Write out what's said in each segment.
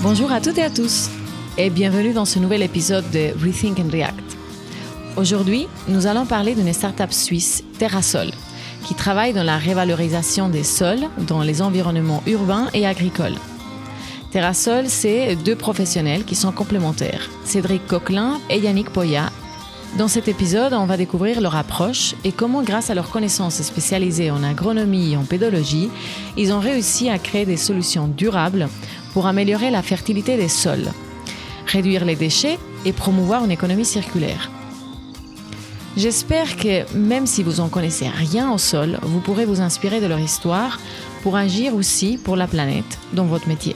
Bonjour à toutes et à tous et bienvenue dans ce nouvel épisode de Rethink and React. Aujourd'hui, nous allons parler d'une start-up suisse, Terrasol, qui travaille dans la révalorisation des sols dans les environnements urbains et agricoles. Terrasol, c'est deux professionnels qui sont complémentaires, Cédric Coquelin et Yannick Poya. Dans cet épisode, on va découvrir leur approche et comment, grâce à leurs connaissances spécialisées en agronomie et en pédologie, ils ont réussi à créer des solutions durables pour améliorer la fertilité des sols, réduire les déchets et promouvoir une économie circulaire. J'espère que même si vous en connaissez rien au sol, vous pourrez vous inspirer de leur histoire pour agir aussi pour la planète dans votre métier.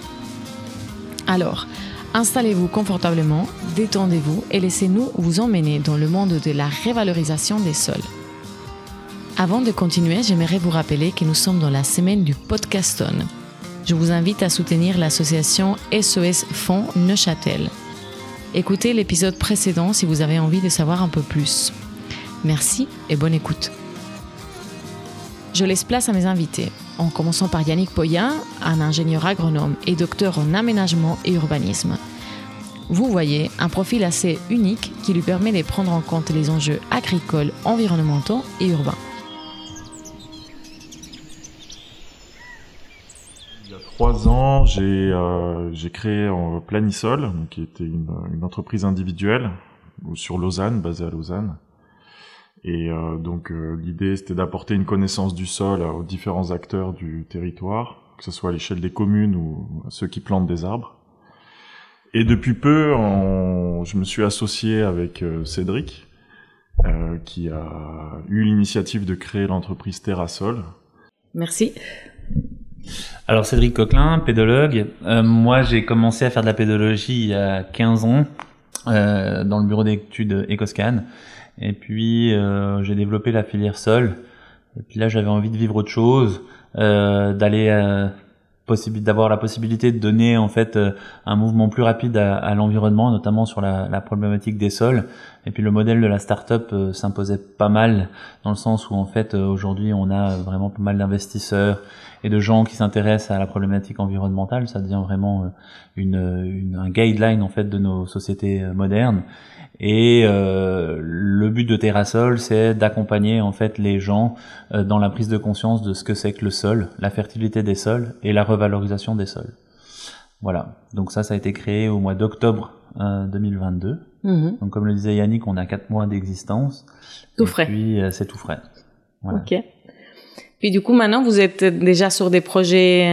Alors, installez-vous confortablement, détendez-vous et laissez-nous vous emmener dans le monde de la révalorisation des sols. Avant de continuer, j'aimerais vous rappeler que nous sommes dans la semaine du podcaston. Je vous invite à soutenir l'association SOS Fonds Neuchâtel. Écoutez l'épisode précédent si vous avez envie de savoir un peu plus. Merci et bonne écoute. Je laisse place à mes invités, en commençant par Yannick Poyen, un ingénieur agronome et docteur en aménagement et urbanisme. Vous voyez un profil assez unique qui lui permet de prendre en compte les enjeux agricoles, environnementaux et urbains. Trois ans, j'ai euh, créé euh, Planisol, qui était une, une entreprise individuelle sur Lausanne, basée à Lausanne. Et euh, donc euh, l'idée c'était d'apporter une connaissance du sol aux différents acteurs du territoire, que ce soit à l'échelle des communes ou ceux qui plantent des arbres. Et depuis peu, je me suis associé avec euh, Cédric, qui a eu l'initiative de créer l'entreprise Terrasol. Merci. Alors Cédric Coquelin, pédologue. moi j'ai commencé à faire de la pédologie il y a 15 ans dans le bureau d'études Ecoscan. Et puis euh, j'ai développé la filière sol. Et puis là j'avais envie de vivre autre chose, euh, d'aller euh, d'avoir la possibilité de donner en fait euh, un mouvement plus rapide à, l'environnement, notamment sur la, problématique des sols. Et puis le modèle de la start-up euh, s'imposait pas mal dans le sens où en fait aujourd'hui on a vraiment pas mal d'investisseurs et de gens qui s'intéressent à la problématique environnementale. Ça devient vraiment une, un guideline en fait de nos sociétés modernes. Et euh, le but de Terrasol, c'est d'accompagner en fait les gens euh, dans la prise de conscience de ce que c'est que le sol, la fertilité des sols et la revalorisation des sols. Voilà. Donc ça, ça a été créé au mois d'octobre 2022. Mhm. Donc comme le disait Yannick, on a quatre mois d'existence. Tout frais. Puis euh, c'est tout frais. Voilà. Ok. Puis du coup, maintenant, vous êtes déjà sur des projets.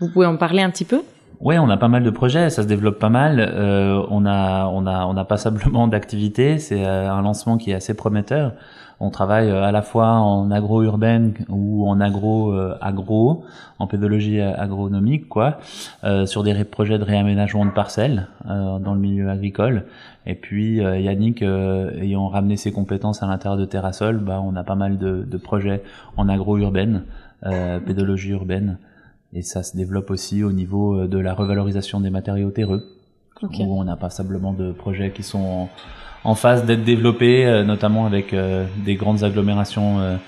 vous pouvez en parler un petit peu? Ouais, on a pas mal de projets, ça se développe pas mal. Euh, on a, on a, on a passablement d'activités. C'est euh, un lancement qui est assez prometteur. On travaille euh, à la fois en agro-urbaine ou en agro-agro, en pédologie agronomique, quoi, sur des projets de réaménagement de parcelles dans le milieu agricole. Et puis Yannick, ayant ramené ses compétences à l'intérieur de Terrasol, bah, on a pas mal de, de projets en agro-urbaine, pédologie urbaine. Et ça se développe aussi au niveau euh, de la revalorisation des matériaux terreux, où on a passablement de projets qui sont en, phase d'être développés, euh, notamment avec euh, des grandes agglomérations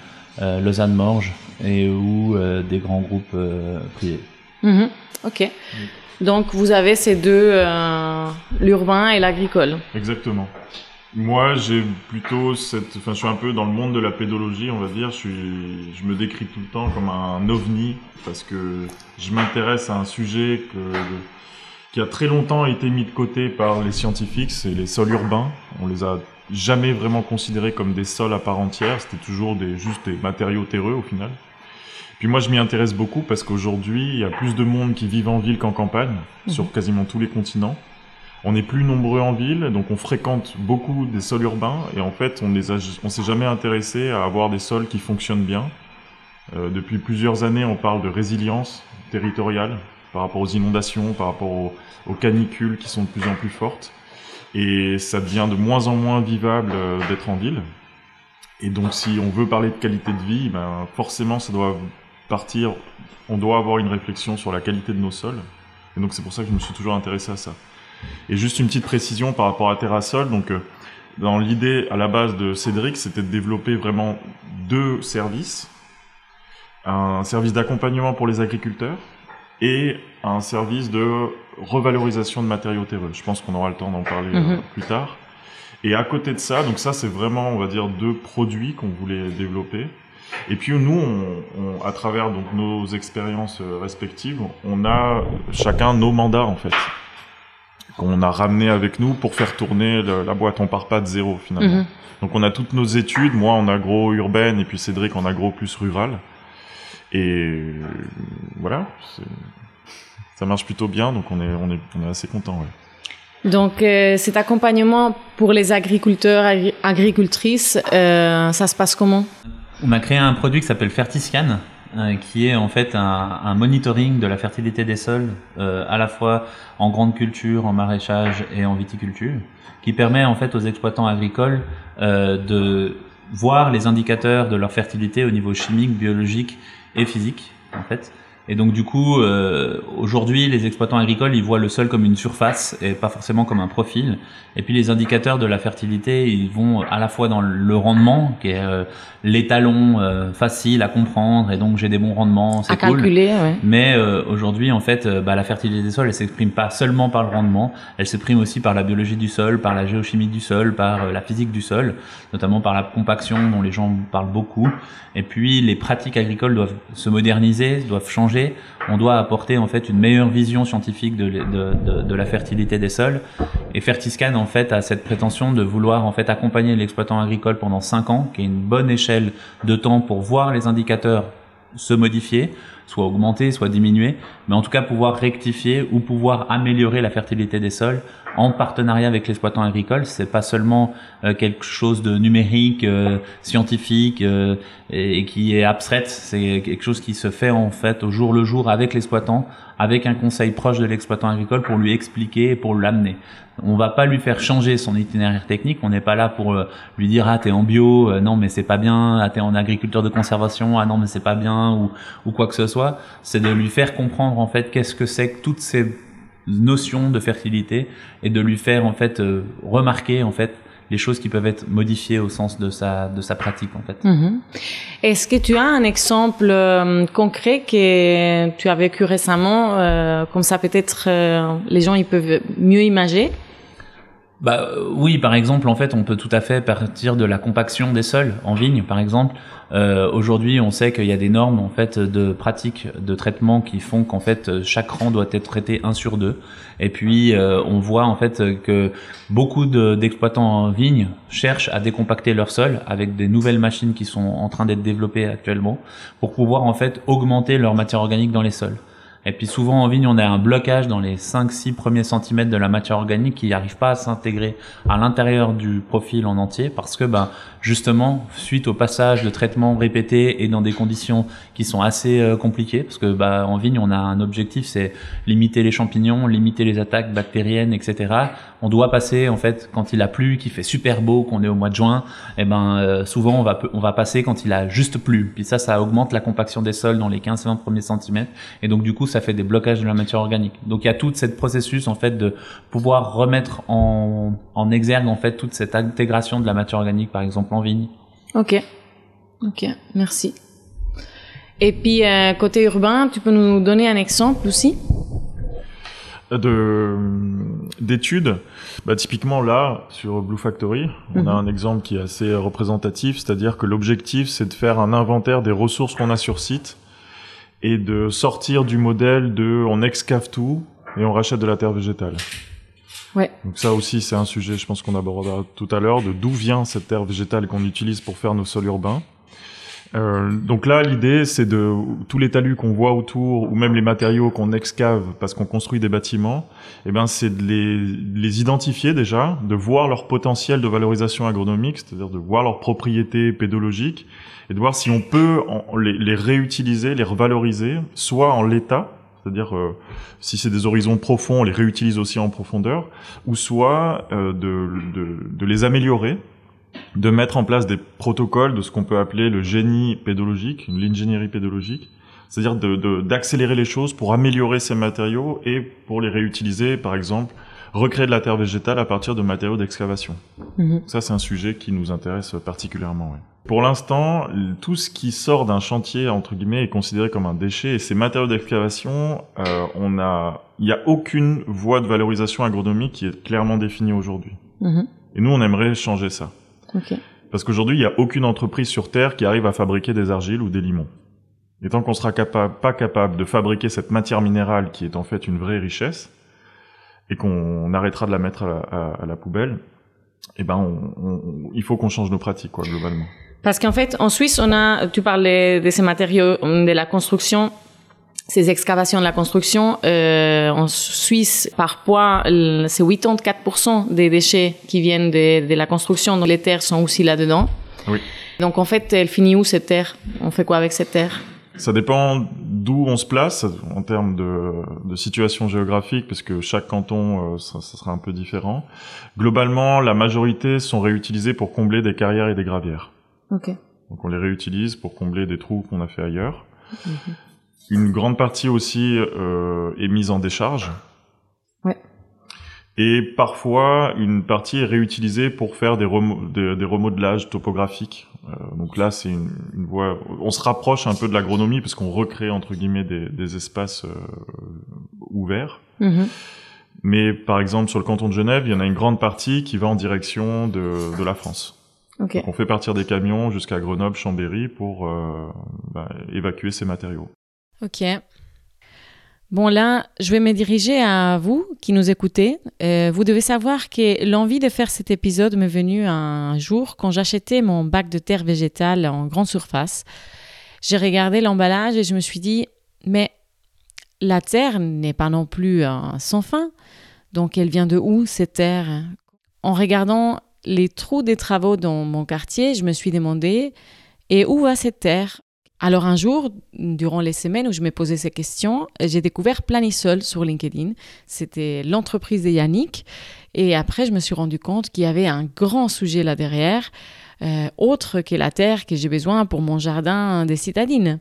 Lausanne-Morges et ou des grands groupes privés. Mhm. ok. Donc vous avez ces deux, l'urbain et l'agricole. Exactement. Moi, j'ai plutôt cette, enfin, je suis un peu dans le monde de la pédologie, on va dire. Je suis, je me décris tout le temps comme un ovni parce que je m'intéresse à un sujet que, qui a très longtemps été mis de côté par les scientifiques, c'est les sols urbains. On les a jamais vraiment considérés comme des sols à part entière. C'était toujours des, juste des matériaux terreux au final. Puis moi, je m'y intéresse beaucoup parce qu'aujourd'hui, il y a plus de monde qui vivent en ville qu'en campagne, sur mhm. quasiment tous les continents. On est plus nombreux en ville, donc on fréquente beaucoup des sols urbains et en fait, on ne on s'est jamais intéressé à avoir des sols qui fonctionnent bien. Euh, depuis plusieurs années, on parle de résilience territoriale par rapport aux inondations, par rapport aux, canicules qui sont de plus en plus fortes. Et ça devient de moins en moins vivable euh, d'être en ville. Et donc, si on veut parler de qualité de vie, ben, forcément, ça doit partir. On doit avoir une réflexion sur la qualité de nos sols. Et donc, c'est pour ça que je me suis toujours intéressé à ça. Et juste une petite précision par rapport à Terrasol. Donc, euh, dans l'idée à la base de Cédric, c'était de développer vraiment deux services. Un service d'accompagnement pour les agriculteurs et un service de revalorisation de matériaux terreux. Je pense qu'on aura le temps d'en parler Mhm. euh, plus tard. Et à côté de ça, donc ça c'est vraiment, on va dire, deux produits qu'on voulait développer. Et puis nous, on, on- à travers donc nos expériences euh, respectives, on a chacun nos mandats en fait qu'on a ramené avec nous pour faire tourner le- la boîte. On part pas de zéro finalement. Mhm. Donc on a toutes nos études, moi en agro urbaine et puis Cédric en agro plus rural. Et voilà, ça marche plutôt bien, donc on est, on est, on est assez content. Ouais. Donc, euh, cet accompagnement pour les agriculteurs, agri- agricultrices, euh, ça se passe comment? On a créé un produit qui s'appelle Fertiscan, euh, qui est en fait un, monitoring de la fertilité des sols, euh, à la fois en grande culture, en maraîchage et en viticulture, qui permet en fait aux exploitants agricoles euh, de voir les indicateurs de leur fertilité au niveau chimique, biologique et physique, en fait. Et donc du coup, euh, aujourd'hui, les exploitants agricoles, ils voient le sol comme une surface et pas forcément comme un profil. Et puis les indicateurs de la fertilité, ils vont à la fois dans le rendement, qui est euh, l'étalon euh, facile à comprendre, et donc j'ai des bons rendements, c'est cool. calculer, ouais. Mais euh, aujourd'hui, en fait, euh, bah, la fertilité des sols, elle s'exprime pas seulement par le rendement, elle s'exprime aussi par la biologie du sol, par la géochimie du sol, par euh, la physique du sol, notamment par la compaction dont les gens parlent beaucoup. Et puis, les pratiques agricoles doivent se moderniser, doivent changer. On doit apporter en fait une meilleure vision scientifique de, la fertilité des sols. Et Fertiscan, en fait, a cette prétention de vouloir en fait accompagner l'exploitant agricole pendant cinq ans, qui est une bonne échelle de temps pour voir les indicateurs se modifier, soit augmenter, soit diminuer, mais en tout cas pouvoir rectifier ou pouvoir améliorer la fertilité des sols en partenariat avec l'exploitant agricole. C'est pas seulement euh, quelque chose de numérique, euh, scientifique euh, et, qui est abstraite. C'est quelque chose qui se fait en fait au jour le jour avec l'exploitant, avec un conseil proche de l'exploitant agricole pour lui expliquer et pour l'amener. On va pas lui faire changer son itinéraire technique. On n'est pas là pour euh, lui dire ah t'es en bio, euh, non mais c'est pas bien, ah t'es en agriculteur de conservation, ah non mais c'est pas bien ou ou quoi que ce soit. C'est de lui faire comprendre en fait qu'est-ce que c'est que toutes ces notions de fertilité et de lui faire en fait euh, remarquer en fait les choses qui peuvent être modifiées au sens de sa de sa pratique en fait. Mhm. Est-ce que tu as un exemple euh, concret que tu as vécu récemment, euh, comme ça peut-être les gens ils peuvent mieux imaginer? Bah euh, oui, par exemple, en fait, on peut tout à fait partir de la compaction des sols en vigne, par exemple. Euh, Aujourd'hui, on sait qu'il y a des normes en fait de pratiques de traitement qui font qu'en fait chaque rang doit être traité un sur deux. Et puis euh, on voit en fait que beaucoup de- d'exploitants en vigne cherchent à décompacter leur sol avec des nouvelles machines qui sont en train d'être développées actuellement pour pouvoir en fait augmenter leur matière organique dans les sols. Et puis souvent en vigne, on a un blocage dans les 5-6 premiers centimètres de la matière organique qui n'arrive pas à s'intégrer à l'intérieur du profil en entier parce que ben, justement, suite au passage de traitements répétés et dans des conditions qui sont assez euh, compliquées, parce que bah, en vigne, on a un objectif, c'est limiter les champignons, limiter les attaques bactériennes, etc. On doit passer, en fait, quand il a plu, qu'il fait super beau, qu'on est au mois de juin, et ben euh, souvent on va on va passer quand il a juste plu. Puis ça, ça augmente la compaction des sols dans les 15-20 premiers centimètres, et donc du coup, ça fait des blocages de la matière organique. Donc il y a tout cette processus en fait de pouvoir remettre en, en exergue en fait toute cette intégration de la matière organique, par exemple en vigne. Ok, ok, merci. Et puis euh, côté urbain, tu peux nous donner un exemple aussi? De d'études. Bah, typiquement là, sur Blue Factory, on Mhm. a un exemple qui est assez représentatif, c'est-à-dire que l'objectif, c'est de faire un inventaire des ressources qu'on a sur site et de sortir du modèle de on excave tout et on rachète de la terre végétale. Ouais. Donc ça aussi, c'est un sujet, je pense qu'on abordera tout à l'heure, de d'où vient cette terre végétale qu'on utilise pour faire nos sols urbains. Euh, donc là, l'idée, c'est de tous les talus qu'on voit autour, ou même les matériaux qu'on excave parce qu'on construit des bâtiments, eh ben, c'est de les, les identifier déjà, de voir leur potentiel de valorisation agronomique, c'est-à-dire de voir leurs propriétés pédologiques, et de voir si on peut les, les réutiliser, les revaloriser, soit en l'état, c'est-à-dire euh, si c'est des horizons profonds, on les réutilise aussi en profondeur, ou soit euh, de, de, de les améliorer, de mettre en place des protocoles de ce qu'on peut appeler le génie pédologique, l'ingénierie pédologique, c'est-à-dire de- de- d'accélérer les choses pour améliorer ces matériaux et pour les réutiliser, par exemple, recréer de la terre végétale à partir de matériaux d'excavation. Mhm. Ça, c'est un sujet qui nous intéresse particulièrement. ouais. Pour l'instant, tout ce qui sort d'un chantier entre guillemets est considéré comme un déchet. Et ces matériaux d'excavation, euh, on a, il n'y a aucune voie de valorisation agronomique qui est clairement définie aujourd'hui. Mhm. Et nous, on aimerait changer ça. Parce qu'aujourd'hui, il n'y a aucune entreprise sur Terre qui arrive à fabriquer des argiles ou des limons. Et tant qu'on sera capable, pas capable de fabriquer cette matière minérale qui est en fait une vraie richesse, et qu'on arrêtera de la mettre à la, à- à la poubelle, eh ben, on- on- il faut qu'on change nos pratiques, quoi, globalement. Parce qu'en fait, en Suisse, on a, tu parlais de ces matériaux de la construction, ces excavations de la construction. Euh, en Suisse, parfois, c'est 84% des déchets qui viennent de, de la construction. Donc les terres sont aussi là-dedans. Oui. Donc en fait, elle finit où cette terre? On fait quoi avec cette terre? Ça dépend d'où on se place en termes de, de situation géographique, parce que chaque canton, euh, ça, ça sera un peu différent. Globalement, la majorité sont réutilisées pour combler des carrières et des gravières. Ok. Donc on les réutilise pour combler des trous qu'on a fait ailleurs. Une grande partie aussi euh, est mise en décharge. Ouais. Et parfois, une partie est réutilisée pour faire des, remo- des, des remodelages topographiques. Euh, donc là, c'est une, une voie. On se rapproche un peu de l'agronomie parce qu'on recrée entre guillemets des, des espaces euh, ouverts. Mhm. Mais par exemple, sur le canton de Genève, il y en a une grande partie qui va en direction de, de la France. Ok. Donc on fait partir des camions jusqu'à Grenoble, Chambéry pour euh, bah, évacuer ces matériaux. Ok. Bon, là, je vais me diriger à vous qui nous écoutez. Euh, vous devez savoir que l'envie de faire cet épisode m'est venue un jour quand j'achetais mon bac de terre végétale en grande surface. J'ai regardé l'emballage et je me suis dit, mais la terre n'est pas non plus un sans fin. Donc, elle vient de où cette terre? En regardant les trous des travaux dans mon quartier, je me suis demandé, et où va cette terre? Alors un jour, durant les semaines où je me posais ces questions, j'ai découvert Planisol sur LinkedIn. C'était l'entreprise de Yannick. Et après, je me suis rendu compte qu'il y avait un grand sujet là derrière, euh, autre que la terre que j'ai besoin pour mon jardin des citadines.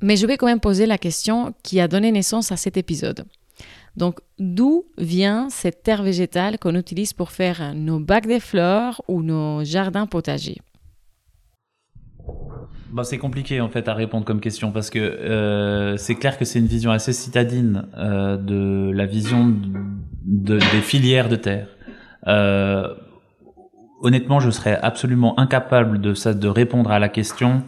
Mais je vais quand même poser la question qui a donné naissance à cet épisode. Donc, d'où vient cette terre végétale qu'on utilise pour faire nos bacs de fleurs ou nos jardins potagers? Bah, c'est compliqué en fait à répondre comme question parce que euh, c'est clair que c'est une vision assez citadine euh, de la vision de, de- des filières de terre. Euh, honnêtement, je serais absolument incapable de ça, de répondre à la question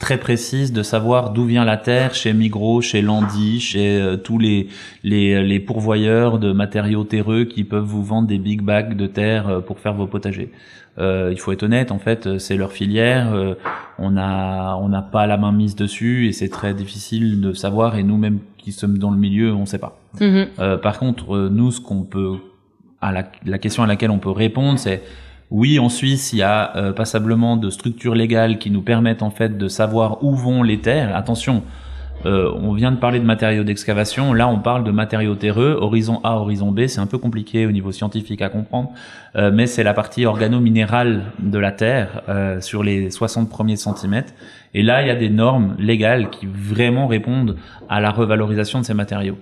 très précise de savoir d'où vient la terre chez Migros, chez Landy, chez euh, tous les, les les pourvoyeurs de matériaux terreux qui peuvent vous vendre des big bags de terre euh, pour faire vos potagers. Euh, il faut être honnête, en fait, euh, c'est leur filière. euh, on a on n'a pas la main mise dessus et c'est très difficile de savoir. Et nous-mêmes qui sommes dans le milieu, on sait pas. Euh, par contre, euh, nous, ce qu'on peut, à la, la question à laquelle on peut répondre, c'est oui, en Suisse, il y a euh, passablement de structures légales qui nous permettent en fait de savoir où vont les terres. Attention, euh, on vient de parler de matériaux d'excavation. Là, on parle de matériaux terreux, horizon A, horizon B. C'est un peu compliqué au niveau scientifique à comprendre, euh, mais c'est la partie organo-minérale de la terre euh, sur les 60 premiers centimètres. Et là, il y a des normes légales qui vraiment répondent à la revalorisation de ces matériaux.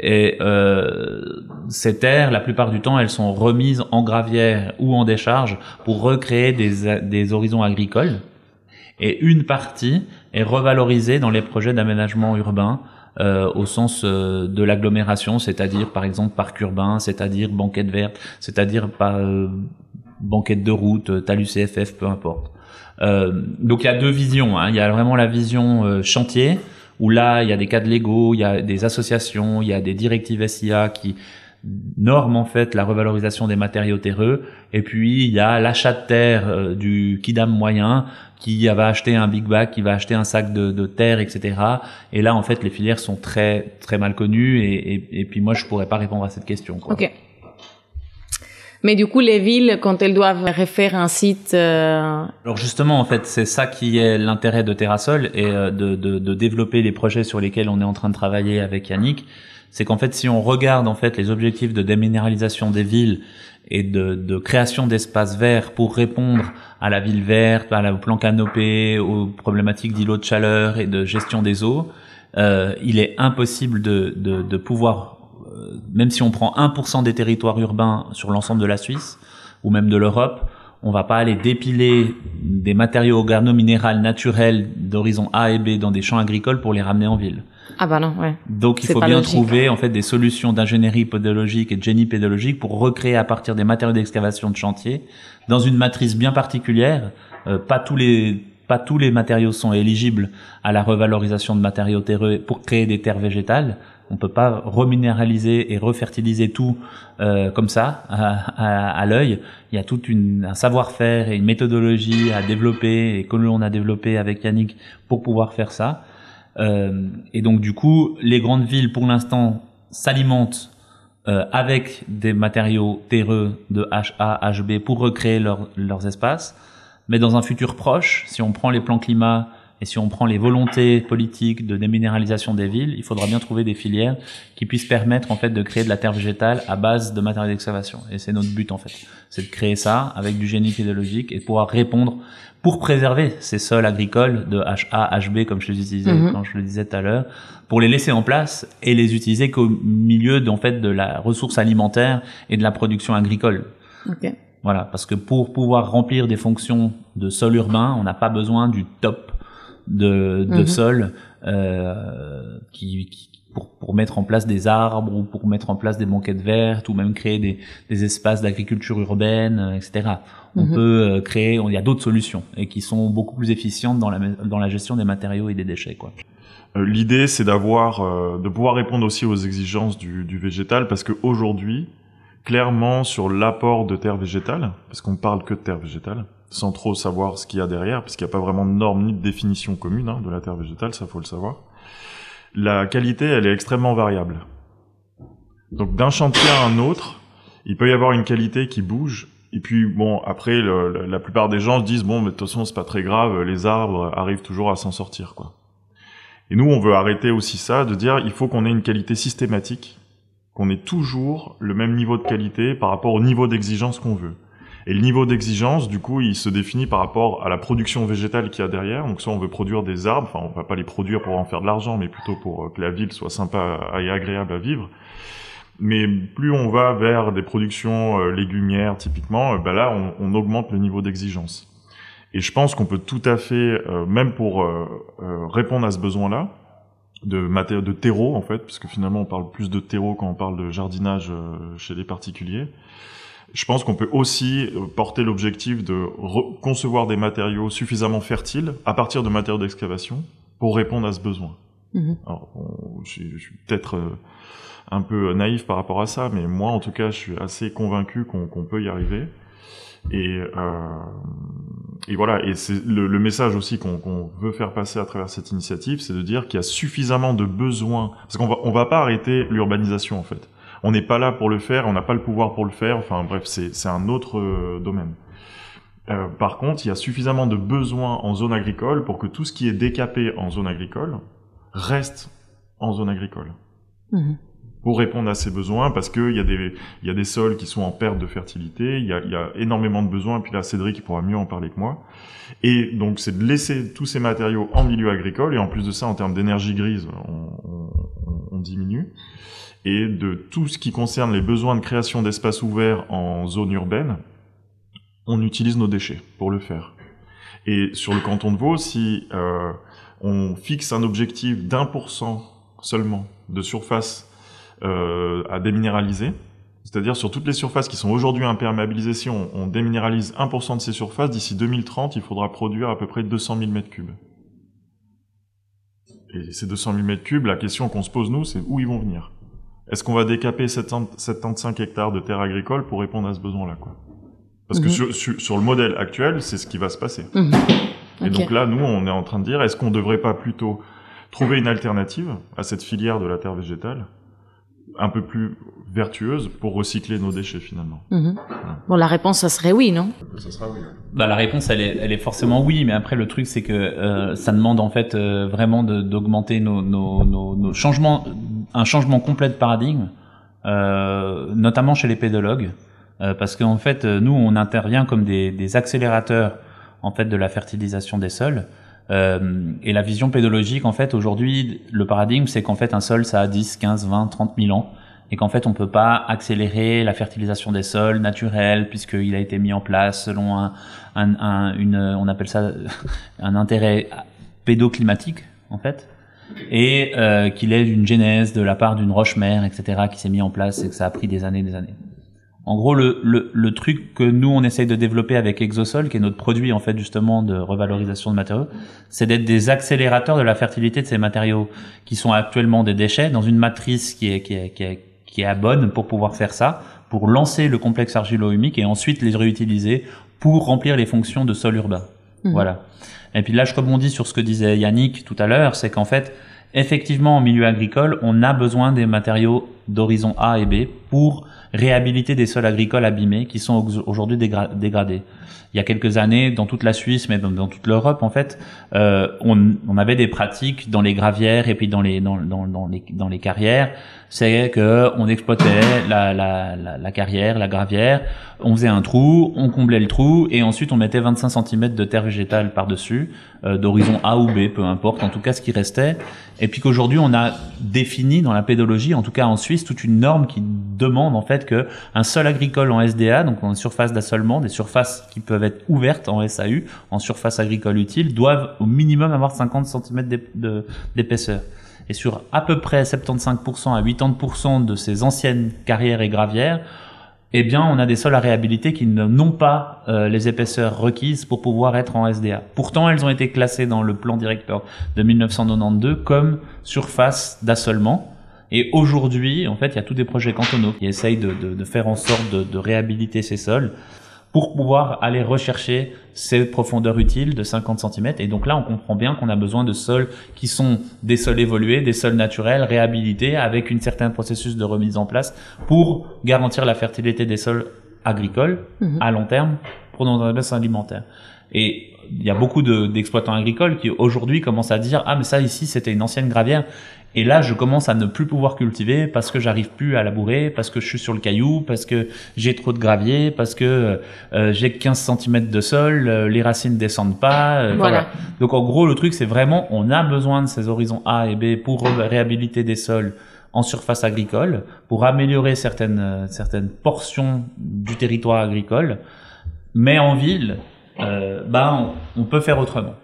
Et euh, ces terres, la plupart du temps, elles sont remises en gravière ou en décharge pour recréer des, des horizons agricoles. Et une partie est revalorisée dans les projets d'aménagement urbain euh, au sens euh, de l'agglomération, c'est-à-dire par exemple parc urbain, c'est-à-dire banquette verte, c'est-à-dire pas euh, banquette de route, euh, talus CFF, peu importe. Euh, donc il y a deux visions. Hein. Il y a vraiment la vision euh, chantier où là il y a des cadres légaux, il y a des associations, il y a des directives SIA qui norment en fait la revalorisation des matériaux terreux. Et puis il y a l'achat de terre euh, du kidam moyen qui va acheter un big bag, qui va acheter un sac de, de terre, etc. Et là en fait les filières sont très très mal connues et, et, et puis moi je pourrais pas répondre à cette question. Quoi. Ok. Mais du coup, les villes, quand elles doivent refaire un site, euh, Alors justement, en fait, c'est ça qui est l'intérêt de Terrasol et euh, de, de, de développer les projets sur lesquels on est en train de travailler avec Yannick. C'est qu'en fait, si on regarde en fait les objectifs de déminéralisation des villes et de, de création d'espaces verts pour répondre à la ville verte, à la, au plan canopé, aux problématiques d'îlots de chaleur et de gestion des eaux, euh, il est impossible de, de, de pouvoir même si on prend 1% des territoires urbains sur l'ensemble de la Suisse ou même de l'Europe, on va pas aller dépiler des matériaux organo-minérales naturels d'horizon A et B dans des champs agricoles pour les ramener en ville. Ah bah non, ouais. Donc il faut bien trouver en fait des solutions d'ingénierie pédologique et de génie pédologique pour recréer à partir des matériaux d'excavation de chantier dans une matrice bien particulière. Euh, pas tous les pas tous les matériaux sont éligibles à la revalorisation de matériaux terreux pour créer des terres végétales. On peut pas reminéraliser et refertiliser tout euh, comme ça à, à, l'œil. Il y a tout une, un savoir-faire et une méthodologie à développer et que l'on a développé avec Yannick pour pouvoir faire ça. Euh, et donc du coup, les grandes villes pour l'instant s'alimentent euh, avec des matériaux terreux de HA, HB pour recréer leur, leurs espaces. Mais dans un futur proche, si on prend les plans climat et si on prend les volontés politiques de déminéralisation des villes, il faudra bien trouver des filières qui puissent permettre en fait de créer de la terre végétale à base de matériaux d'excavation. Et c'est notre but en fait, c'est de créer ça avec du génie pédologique et de pouvoir répondre pour préserver ces sols agricoles de HA, HB comme je le disais mhm. quand je le disais tout à l'heure, pour les laisser en place et les utiliser qu'au milieu en fait de la ressource alimentaire et de la production agricole. Okay. Voilà, parce que pour pouvoir remplir des fonctions de sol urbain, on n'a pas besoin du top de, de mhm. sol euh, qui, qui pour, pour, mettre en place des arbres ou pour mettre en place des banquettes vertes ou même créer des, des espaces d'agriculture urbaine, euh, etc. On mhm. peut euh, créer, il y a d'autres solutions et qui sont beaucoup plus efficientes dans la, dans la gestion des matériaux et des déchets. Quoi. Euh, L'idée, c'est d'avoir, de pouvoir répondre aussi aux exigences du, du végétal parce qu'aujourd'hui, clairement sur l'apport de terre végétale, parce qu'on parle que de terre végétale, sans trop savoir ce qu'il y a derrière, parce qu'il n'y a pas vraiment de normes ni de définition commune hein, de la terre végétale, ça faut le savoir. La qualité, elle est extrêmement variable. Donc d'un chantier à un autre, il peut y avoir une qualité qui bouge. Et puis bon, après, la plupart des gens se disent bon, mais de toute façon, c'est pas très grave, les arbres arrivent toujours à s'en sortir, quoi. Et nous, on veut arrêter aussi ça, de dire il faut qu'on ait une qualité systématique, qu'on ait toujours le même niveau de qualité par rapport au niveau d'exigence qu'on veut. Et le niveau d'exigence, du coup, il se définit par rapport à la production végétale qu'il y a derrière. Donc, soit on veut produire des arbres, enfin, on va pas les produire pour en faire de l'argent, mais plutôt pour euh, que la ville soit sympa et agréable à vivre. Mais plus on va vers des productions euh, légumières, typiquement, bah là, on, augmente le niveau d'exigence. Et je pense qu'on peut tout à fait, même pour répondre à ce besoin-là, de de terreau en fait, parce que finalement on parle plus de terreau quand on parle de jardinage chez les particuliers. Je pense qu'on peut aussi euh, porter l'objectif de concevoir des matériaux suffisamment fertiles à partir de matériaux d'excavation pour répondre à ce besoin. Mhm. Alors, je, suis peut-être euh, un peu naïf par rapport à ça, mais moi, en tout cas, je suis assez convaincu qu'on peut y arriver. Et, euh, et voilà, et c'est le, le, message aussi qu'on veut faire passer à travers cette initiative, c'est de dire qu'il y a suffisamment de besoins, parce qu'on va on va pas arrêter l'urbanisation en fait on n'est pas là pour le faire, on n'a pas le pouvoir pour le faire. Enfin bref, c'est un autre euh, domaine. Euh, par contre, il y a suffisamment de besoins en zone agricole pour que tout ce qui est décapé en zone agricole reste en zone agricole. Mmh. Pour répondre à ces besoins, parce qu'il y, a des, y a des sols qui sont en perte de fertilité, il y a, y a énormément de besoins, et puis là Cédric pourra mieux en parler que moi. Et donc c'est de laisser tous ces matériaux en milieu agricole, et en plus de ça, en termes d'énergie grise, on, on, on diminue et de tout ce qui concerne les besoins de création d'espaces ouverts en zone urbaine, on utilise nos déchets pour le faire. Et sur le canton de Vaud, si euh, on fixe un objectif d'un pour cent seulement de surface euh, à déminéraliser, c'est-à-dire sur toutes les surfaces qui sont aujourd'hui imperméabilisées, si on, on déminéralise 1% de ces surfaces, d'ici 2030, il faudra produire à peu près 200 000 mètres cubes. Et ces 200 000 mètres cubes, la question qu'on se pose nous, c'est où ils vont venir est-ce qu'on va décaper 75 hectares de terres agricoles pour répondre à ce besoin-là, quoi? Parce que mhm. sur, sur, le modèle actuel, c'est ce qui va se passer. Mhm. Et donc là, nous, on est en train de dire, est-ce qu'on ne devrait pas plutôt trouver une alternative à cette filière de la terre végétale, un peu plus vertueuse pour recycler nos déchets finalement. Mhm. Bon, la réponse, ça serait oui, non? Ça sera oui. Bah, la réponse, elle est, elle est forcément oui, mais après le truc, c'est que euh, ça demande en fait euh, vraiment d'augmenter nos, nos, nos, nos, changements, un changement complet de paradigme, euh, notamment chez les pédologues, euh, parce qu'en fait, nous, on intervient comme des, des accélérateurs en fait de la fertilisation des sols. Euh, et la vision pédologique, en fait, aujourd'hui, le paradigme, c'est qu'en fait, un sol, ça a 10, 15, 20, 30 000 ans et qu'en fait on peut pas accélérer la fertilisation des sols naturels puisqu'il a été mis en place selon un, un, un une on appelle ça un intérêt pédoclimatique en fait et euh, qu'il est une genèse de la part d'une roche-mère etc qui s'est mis en place et que ça a pris des années des années. En gros, le, le, le, truc que nous on essaye de développer avec Exosol, qui est notre produit en fait justement de revalorisation de matériaux, c'est d'être des accélérateurs de la fertilité de ces matériaux qui sont actuellement des déchets dans une matrice qui est qui est qui est, qui est à bonne pour pouvoir faire ça, pour lancer le complexe argilo-humique et ensuite les réutiliser pour remplir les fonctions de sol urbain. Mhm. Voilà. Et puis là, je rebondis sur ce que disait Yannick tout à l'heure, c'est qu'en fait, effectivement, en milieu agricole, on a besoin des matériaux d'horizon A et B pour réhabiliter des sols agricoles abîmés qui sont au- aujourd'hui dégra- dégradés. Il y a quelques années, dans toute la Suisse, mais dans, toute l'Europe, en fait, euh, on, avait des pratiques dans les gravières et puis dans les dans, dans, les dans les carrières. C'est que on exploitait la, la, la, la carrière, la gravière, on faisait un trou, on comblait le trou et ensuite on mettait 25 cm de terre végétale par dessus, euh, d'horizon A ou B, peu importe, en tout cas ce qui restait. Et puis qu'aujourd'hui on a défini dans la pédologie, en tout cas en Suisse, toute une norme qui demande en fait que un sol agricole en SDA, donc en surface d'assolement, des surfaces qui peuvent être ouvertes en SAU, en surface agricole utile, doivent au minimum avoir 50 cm d'épaisseur. Et sur à peu près 75% à 80% de ces anciennes carrières et gravières, eh bien, on a des sols à réhabiliter qui n'ont pas euh, les épaisseurs requises pour pouvoir être en SDA. Pourtant, elles ont été classées dans le plan directeur de 1992 comme surface d'assolement. Et aujourd'hui, en fait, il y a tous des projets cantonaux qui essayent de, de- de faire en sorte de, de réhabiliter ces sols pour pouvoir aller rechercher ces profondeurs utiles de 50 cm. Et donc là, on comprend bien qu'on a besoin de sols qui sont des sols évolués, des sols naturels, réhabilités, avec une certain processus de remise en place pour garantir la fertilité des sols agricoles Mhm. à long terme pour nos industries alimentaires. Et il y a beaucoup de- d'exploitants agricoles qui aujourd'hui commencent à dire ah mais ça ici c'était une ancienne gravière et là je commence à ne plus pouvoir cultiver parce que j'arrive plus à labourer parce que je suis sur le caillou parce que j'ai trop de gravier parce que euh, j'ai 15 cm de sol euh, les racines descendent pas euh, Voilà. donc en gros le truc c'est vraiment on a besoin de ces horizons A et B pour ré- réhabiliter des sols en surface agricole pour améliorer certaines euh, certaines portions du territoire agricole. Mais en ville euh, bah on, on peut faire autrement.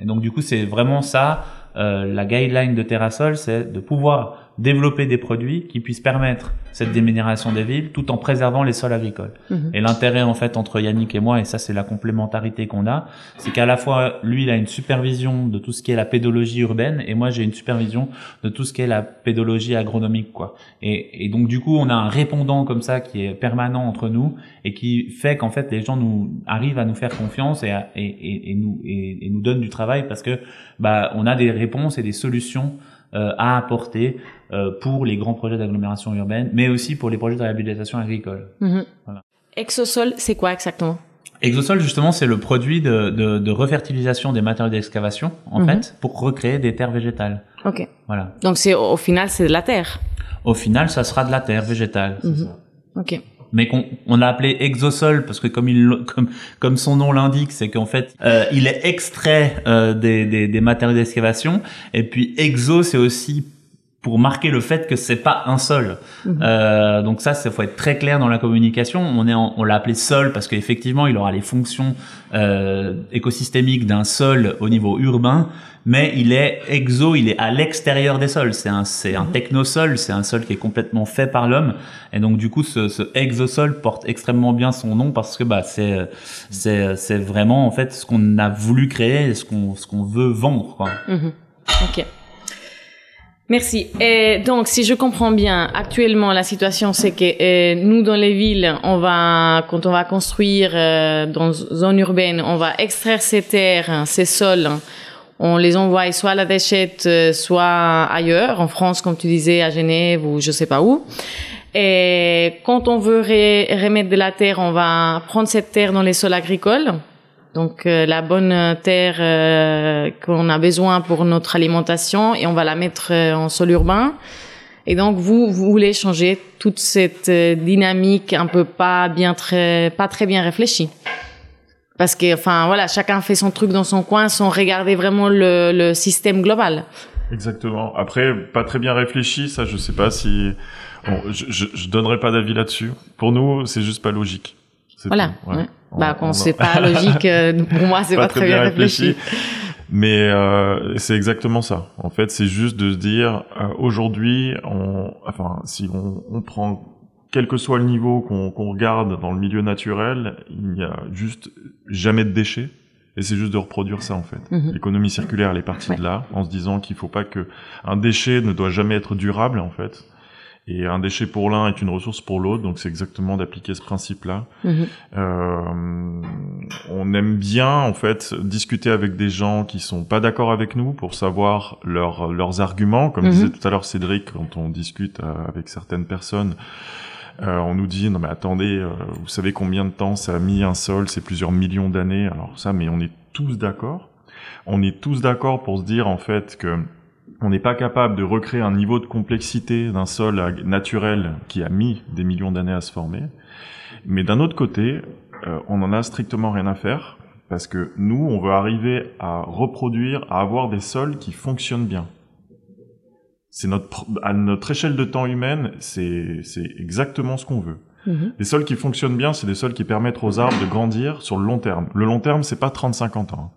Et donc du coup c'est vraiment ça euh, la guideline de Terrasol c'est de pouvoir développer des produits qui puissent permettre cette déminération des villes tout en préservant les sols agricoles Mhm. et l'intérêt en fait entre Yannick et moi et ça c'est la complémentarité qu'on a c'est qu'à la fois lui il a une supervision de tout ce qui est la pédologie urbaine et moi j'ai une supervision de tout ce qui est la pédologie agronomique quoi et, et donc du coup on a un répondant comme ça qui est permanent entre nous et qui fait qu'en fait les gens nous arrivent à nous faire confiance et, à- et, et, et nous et, et nous donnent du travail parce que bah on a des réponses et des solutions euh, à apporter pour les grands projets d'agglomération urbaine mais aussi pour les projets de réhabilitation agricole Mhm. Voilà. Exosol, c'est quoi exactement? Exosol, justement, c'est le produit de, de, de refertilisation des matériaux d'excavation, en Mhm. fait, pour recréer des terres végétales. Ok. Voilà. Donc c'est au final c'est de la terre. Au final, ça sera de la terre végétale. Mhm. Ok. Mais qu'on on l'a appelé exosol parce que comme il comme comme son nom l'indique, c'est qu'en fait euh, il est extrait euh, des, des des matériaux d'excavation et puis exo c'est aussi pour marquer le fait que c'est pas un sol. Mhm. Euh, donc ça, il faut être très clair dans la communication. On est, en- on l'a appelé sol parce qu'effectivement, il aura les fonctions euh, écosystémiques d'un sol au niveau urbain, mais il est exo, il est à l'extérieur des sols. C'est un, c'est un technosol, c'est un sol qui est complètement fait par l'homme. Et donc du coup, ce, ce exosol porte extrêmement bien son nom parce que bah c'est, c'est, c'est vraiment en fait ce qu'on a voulu créer, ce qu'on, ce qu'on veut vendre. Quoi. Mhm. Ok. Merci. Et donc, si je comprends bien, actuellement, la situation, c'est que euh, nous, dans les villes, on va, quand on va construire euh, dans zone urbaine, on va extraire ces terres, ces sols, on les envoie soit à la déchette, euh, soit ailleurs, en France, comme tu disais, à Genève ou je sais pas où. Et quand on veut remettre de la terre, on va prendre cette terre dans les sols agricoles. Donc euh, la bonne euh, terre euh, qu'on a besoin pour notre alimentation et on va la mettre euh, en sol urbain. Et donc vous vous voulez changer toute cette euh, dynamique un peu pas bien très pas très bien réfléchie. Parce que enfin voilà, chacun fait son truc dans son coin sans regarder vraiment le, le système global. Exactement. Après, pas très bien réfléchi, ça, je sais pas si. Bon, je, je, je donnerai pas d'avis là-dessus. Pour nous, c'est juste pas logique. Voilà. tout. Ouais. ouais. Bah, quand c'est pas logique, euh, pour moi, c'est pas, très bien réfléchi. Mais euh, c'est exactement ça. En fait, c'est juste de se dire euh, aujourd'hui, on, enfin, si on, on prend quel que soit le niveau qu'on qu'on regarde dans le milieu naturel, il n'y a juste jamais de déchets. Et c'est juste de reproduire ça en fait. Mhm. L'économie circulaire, elle est partie Ouais. de là, en se disant qu'il faut pas que un déchet ne doit jamais être durable en fait. Et un déchet pour l'un est une ressource pour l'autre, donc c'est exactement d'appliquer ce principe-là. Mhm. Euh, on aime bien en fait discuter avec des gens qui sont pas d'accord avec nous pour savoir leurs leurs arguments. Comme Mhm. disait tout à l'heure Cédric, quand on discute euh, avec certaines personnes, euh, on nous dit non mais attendez, euh, vous savez combien de temps ça a mis un sol? C'est plusieurs millions d'années. Alors ça, mais on est tous d'accord. On est tous d'accord pour se dire en fait que on n'est pas capable de recréer un niveau de complexité d'un sol naturel qui a mis des millions d'années à se former. Mais d'un autre côté, euh, on en a strictement rien à faire parce que nous, on veut arriver à reproduire, à avoir des sols qui fonctionnent bien. C'est notre à notre échelle de temps humaine, c'est c'est exactement ce qu'on veut. Mhm. Les sols qui fonctionnent bien, c'est des sols qui permettent aux arbres de grandir sur le long terme. Le long terme, c'est pas 30-50 ans.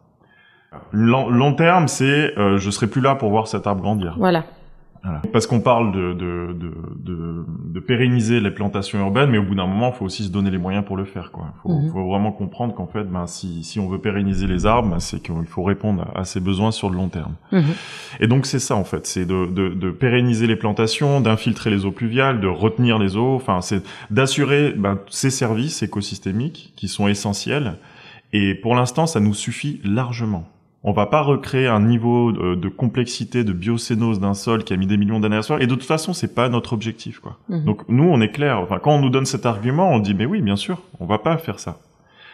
Long, long terme, c'est euh, je serai plus là pour voir cet arbre grandir. Voilà. Voilà. Parce qu'on parle de, de, de, de, de pérenniser les plantations urbaines, mais au bout d'un moment, il faut aussi se donner les moyens pour le faire. Il faut, Mhm. faut vraiment comprendre qu'en fait, ben, si, si on veut pérenniser les arbres, ben, c'est qu'il faut répondre à, à ces besoins sur le long terme. Mhm. Et donc c'est ça en fait, c'est de, de, de pérenniser les plantations, d'infiltrer les eaux pluviales, de retenir les eaux, enfin c'est d'assurer ben, ces services écosystémiques qui sont essentiels. Et pour l'instant, ça nous suffit largement. On va pas recréer un niveau de, de complexité, de biocénose d'un sol qui a mis des millions d'années à se faire. Et de toute façon, c'est pas notre objectif, quoi. Mhm. Donc nous, on est clair. Enfin, quand on nous donne cet argument, on dit mais oui, bien sûr, on va pas faire ça.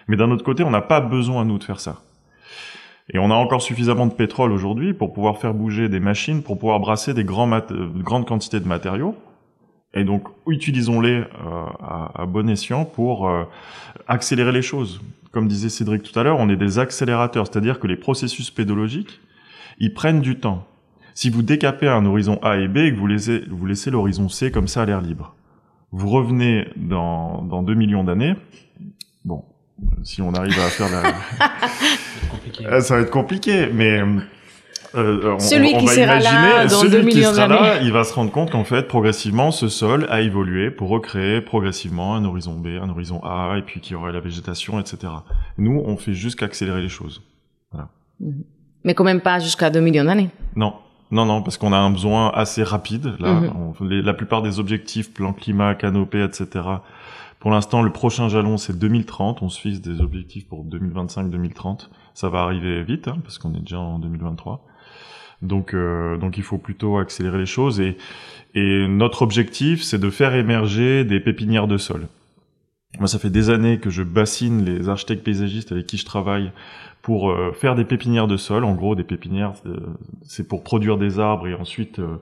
Mais d'un autre côté, on n'a pas besoin nous de faire ça. Et on a encore suffisamment de pétrole aujourd'hui pour pouvoir faire bouger des machines, pour pouvoir brasser des grands euh, grandes quantités de matériaux. Et donc, utilisons-les euh, à, à bon escient pour euh, accélérer les choses. Comme disait Cédric tout à l'heure, on est des accélérateurs, c'est-à-dire que les processus pédologiques, ils prennent du temps. Si vous décapez un horizon A et B et que vous laissez, vous laissez l'horizon C comme ça à l'air libre, vous revenez dans, dans 2 millions d'années, bon, si on arrive à faire la... Euh, ça va être compliqué, mais euh, on, Celui on qui va sera là imaginer, dans celui qui sera là, il va se rendre compte qu'en fait, progressivement, ce sol a évolué pour recréer progressivement un horizon B, un horizon A, et puis qu'il y aurait la végétation, etc. Nous, on fait juste qu'accélérer les choses. Mais quand même pas jusqu'à 2 millions d'années. Non. Non, non, parce qu'on a un besoin assez rapide. Là, Mhm. On- les- la plupart des objectifs, plan climat, canopée, etc. Pour l'instant, le prochain jalon, c'est 2030. On se fixe des objectifs pour 2025-2030. Ça va arriver vite, hein, parce qu'on est déjà en 2023. Donc, euh, donc il faut plutôt accélérer les choses. Et, et notre objectif, c'est de faire émerger des pépinières de sol. Moi, ça fait des années que je bassine les architectes paysagistes avec qui je travaille pour euh, faire des pépinières de sol. En gros, des pépinières, euh, c'est pour produire des arbres et ensuite euh,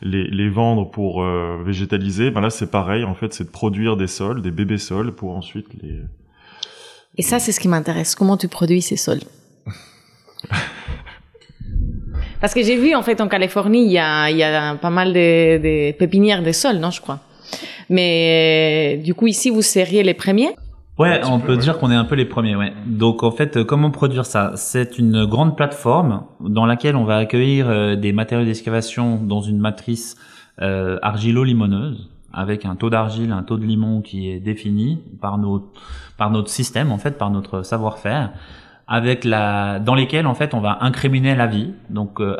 les, les vendre pour euh, végétaliser. Ben là, c'est pareil. En fait, c'est de produire des sols, des bébés sols, pour ensuite les. Et ça, c'est ce qui m'intéresse. Comment tu produis ces sols? Parce que j'ai vu, en fait, en Californie, il y a, il y a pas mal de, de pépinières de sols, non, je crois. Mais euh, du coup, ici, vous seriez les premiers? Ouais, on peu, peut ouais. dire qu'on est un peu les premiers, ouais. Donc en fait, euh, comment produire ça? C'est une grande plateforme dans laquelle on va accueillir euh, des matériaux d'excavation dans une matrice euh, argilo-limoneuse avec un taux d'argile, un taux de limon qui est défini par notre par notre système en fait, par notre savoir-faire, avec la dans lesquels en fait on va incréminer la vie, donc euh,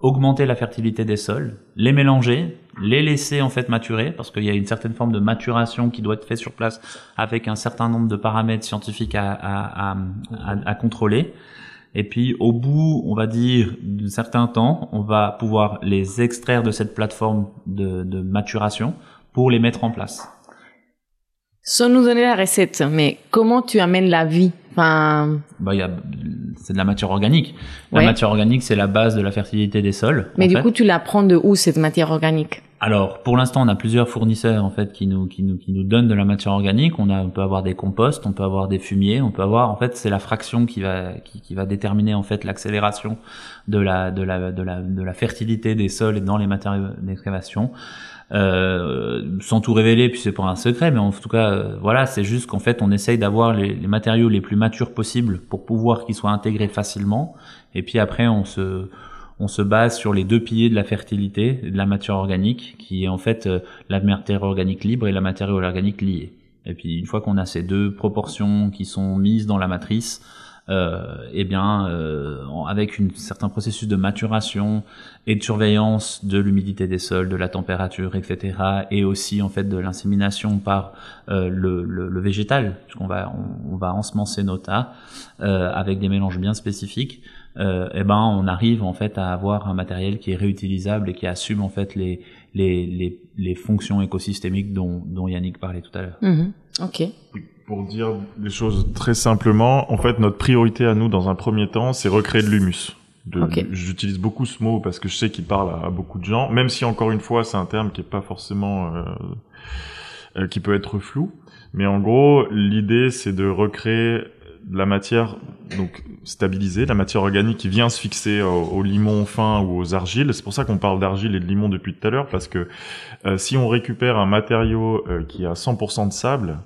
augmenter la fertilité des sols, les mélanger, les laisser en fait maturer parce qu'il y a une certaine forme de maturation qui doit être faite sur place avec un certain nombre de paramètres scientifiques à, à, à, à- à contrôler. Et puis au bout, on va dire, d'un certain temps, on va pouvoir les extraire de cette plateforme de, de maturation pour les mettre en place. Sans nous donner la recette, mais comment tu amènes la vie? Enfin, Bah, il y a, c'est de la matière organique. La Ouais. matière organique, c'est la base de la fertilité des sols. mais du fait. coup, tu la prends de où cette matière organique? Alors, pour l'instant, on a plusieurs fournisseurs en fait qui nous qui nous qui nous donnent de la matière organique. On a on peut avoir des composts, on peut avoir des fumiers, on peut avoir en fait c'est la fraction qui va qui, qui va déterminer en fait l'accélération de la de la de la de la fertilité des sols dans les matériaux d'excavation. Euh, sans tout révéler, puis c'est pas un secret, mais en tout cas, euh, voilà, c'est juste qu'en fait, on essaye d'avoir les, matériaux les plus matures possibles pour pouvoir qu'ils soient intégrés facilement. Et puis après, on se on se base sur les deux piliers de la fertilité, de la matière organique, qui est en fait euh, la matière organique libre et la matière organique liée. Et puis une fois qu'on a ces deux proportions qui sont mises dans la matrice, euh, eh bien, euh, avec un certain processus de maturation et de surveillance de l'humidité des sols, de la température, etc., et aussi en fait de l'insémination par euh, le, le, le, végétal, puisqu'on va on, va ensemencer nos tas euh, avec des mélanges bien spécifiques euh, eh ben on arrive en fait à avoir un matériel qui est réutilisable et qui assume en fait les les, les, les fonctions écosystémiques dont, dont Yannick parlait tout à l'heure. Mhm. Ok. Pour dire les choses très simplement, en fait notre priorité à nous dans un premier temps, c'est recréer de l'humus. Okay. J'utilise beaucoup ce mot parce que je sais qu'il parle à, beaucoup de gens, même si encore une fois c'est un terme qui est pas forcément euh, euh, qui peut être flou. Mais en gros, l'idée c'est de recréer de la matière donc stabilisée, la matière organique qui vient se fixer au, limon fin ou aux argiles. C'est pour ça qu'on parle d'argile et de limon depuis tout à l'heure, parce que euh, si on récupère un matériau euh, qui a 100% de sable,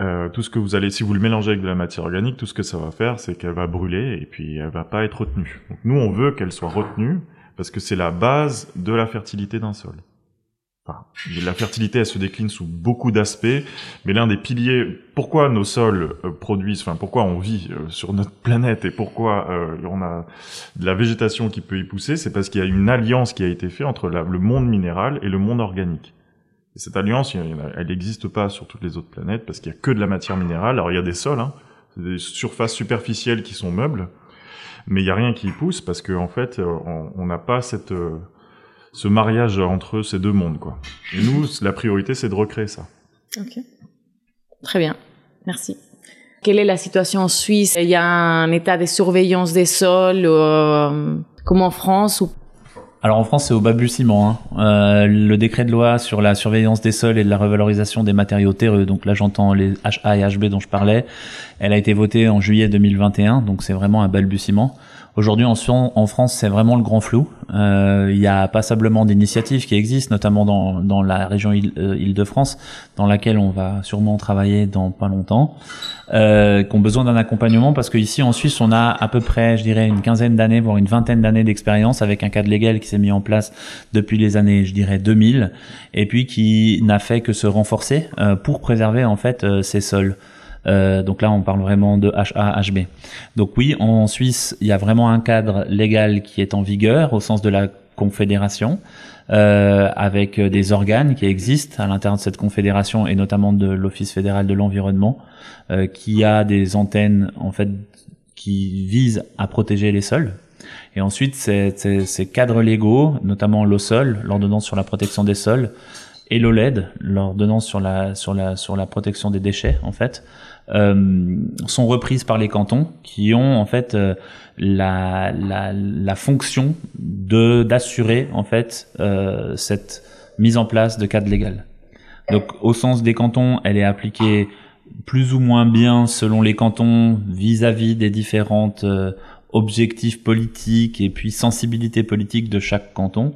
euh, tout ce que vous allez, si vous le mélangez avec de la matière organique, tout ce que ça va faire, c'est qu'elle va brûler et puis elle va pas être retenue. Nous, on veut qu'elle soit retenue parce que c'est la base de la fertilité d'un sol la fertilité, elle se décline sous beaucoup d'aspects, mais l'un des piliers, pourquoi nos sols euh, produisent, enfin pourquoi on vit euh, sur notre planète et pourquoi on a de la végétation qui peut y pousser, c'est parce qu'il y a une alliance qui a été faite entre le monde minéral et le monde organique. Et cette alliance, elle n'existe pas sur toutes les autres planètes parce qu'il y a que de la matière minérale. Alors il y a des sols, hein, des surfaces superficielles qui sont meubles, mais il y a rien qui y pousse parce qu'en en fait, on n'a pas cette ce mariage entre ces deux mondes, quoi. Et nous, la priorité, c'est de recréer ça. Ok. Très bien. Merci. Quelle est la situation en Suisse? Il y a un état de surveillance des sols, euh, comme en France ou alors en France, c'est au balbutiement. Hein. Euh, le décret de loi sur la surveillance des sols et de la revalorisation des matériaux terreux, donc là j'entends les HA et HB dont je parlais, elle a été votée en juillet 2021, donc c'est vraiment un balbutiement. Aujourd'hui, en, France, c'est vraiment le grand flou. Euh, il y a passablement d'initiatives qui existent, notamment dans, dans la région euh, Île-de-France, dans laquelle on va sûrement travailler dans pas longtemps, euh, qui ont besoin d'un accompagnement parce qu'ici en Suisse, on a à peu près, je dirais, une quinzaine d'années, voire une vingtaine d'années d'expérience avec un cadre légal qui s'est mis en place depuis les années, je dirais, 2000, et puis qui n'a fait que se renforcer euh, pour préserver en fait euh, ces sols. Euh, donc là, on parle vraiment de HA-HB. Donc oui, en Suisse, il y a vraiment un cadre légal qui est en vigueur au sens de la confédération. Euh, avec des organes qui existent à l'intérieur de cette confédération et notamment de l'Office fédéral de l'environnement, euh, qui a des antennes en fait qui visent à protéger les sols. Et ensuite, ces, ces cadres légaux, notamment l'OSOL, l'ordonnance sur la protection des sols, et l'OLED, l'ordonnance sur la sur la sur la protection des déchets, en fait, euh, sont reprises par les cantons qui ont en fait euh, la, la, la, fonction de d'assurer en fait euh, cette mise en place de cadre légal. Donc au sens des cantons, elle est appliquée plus ou moins bien selon les cantons vis-à-vis des différentes objectifs politiques et puis sensibilités politiques de chaque canton.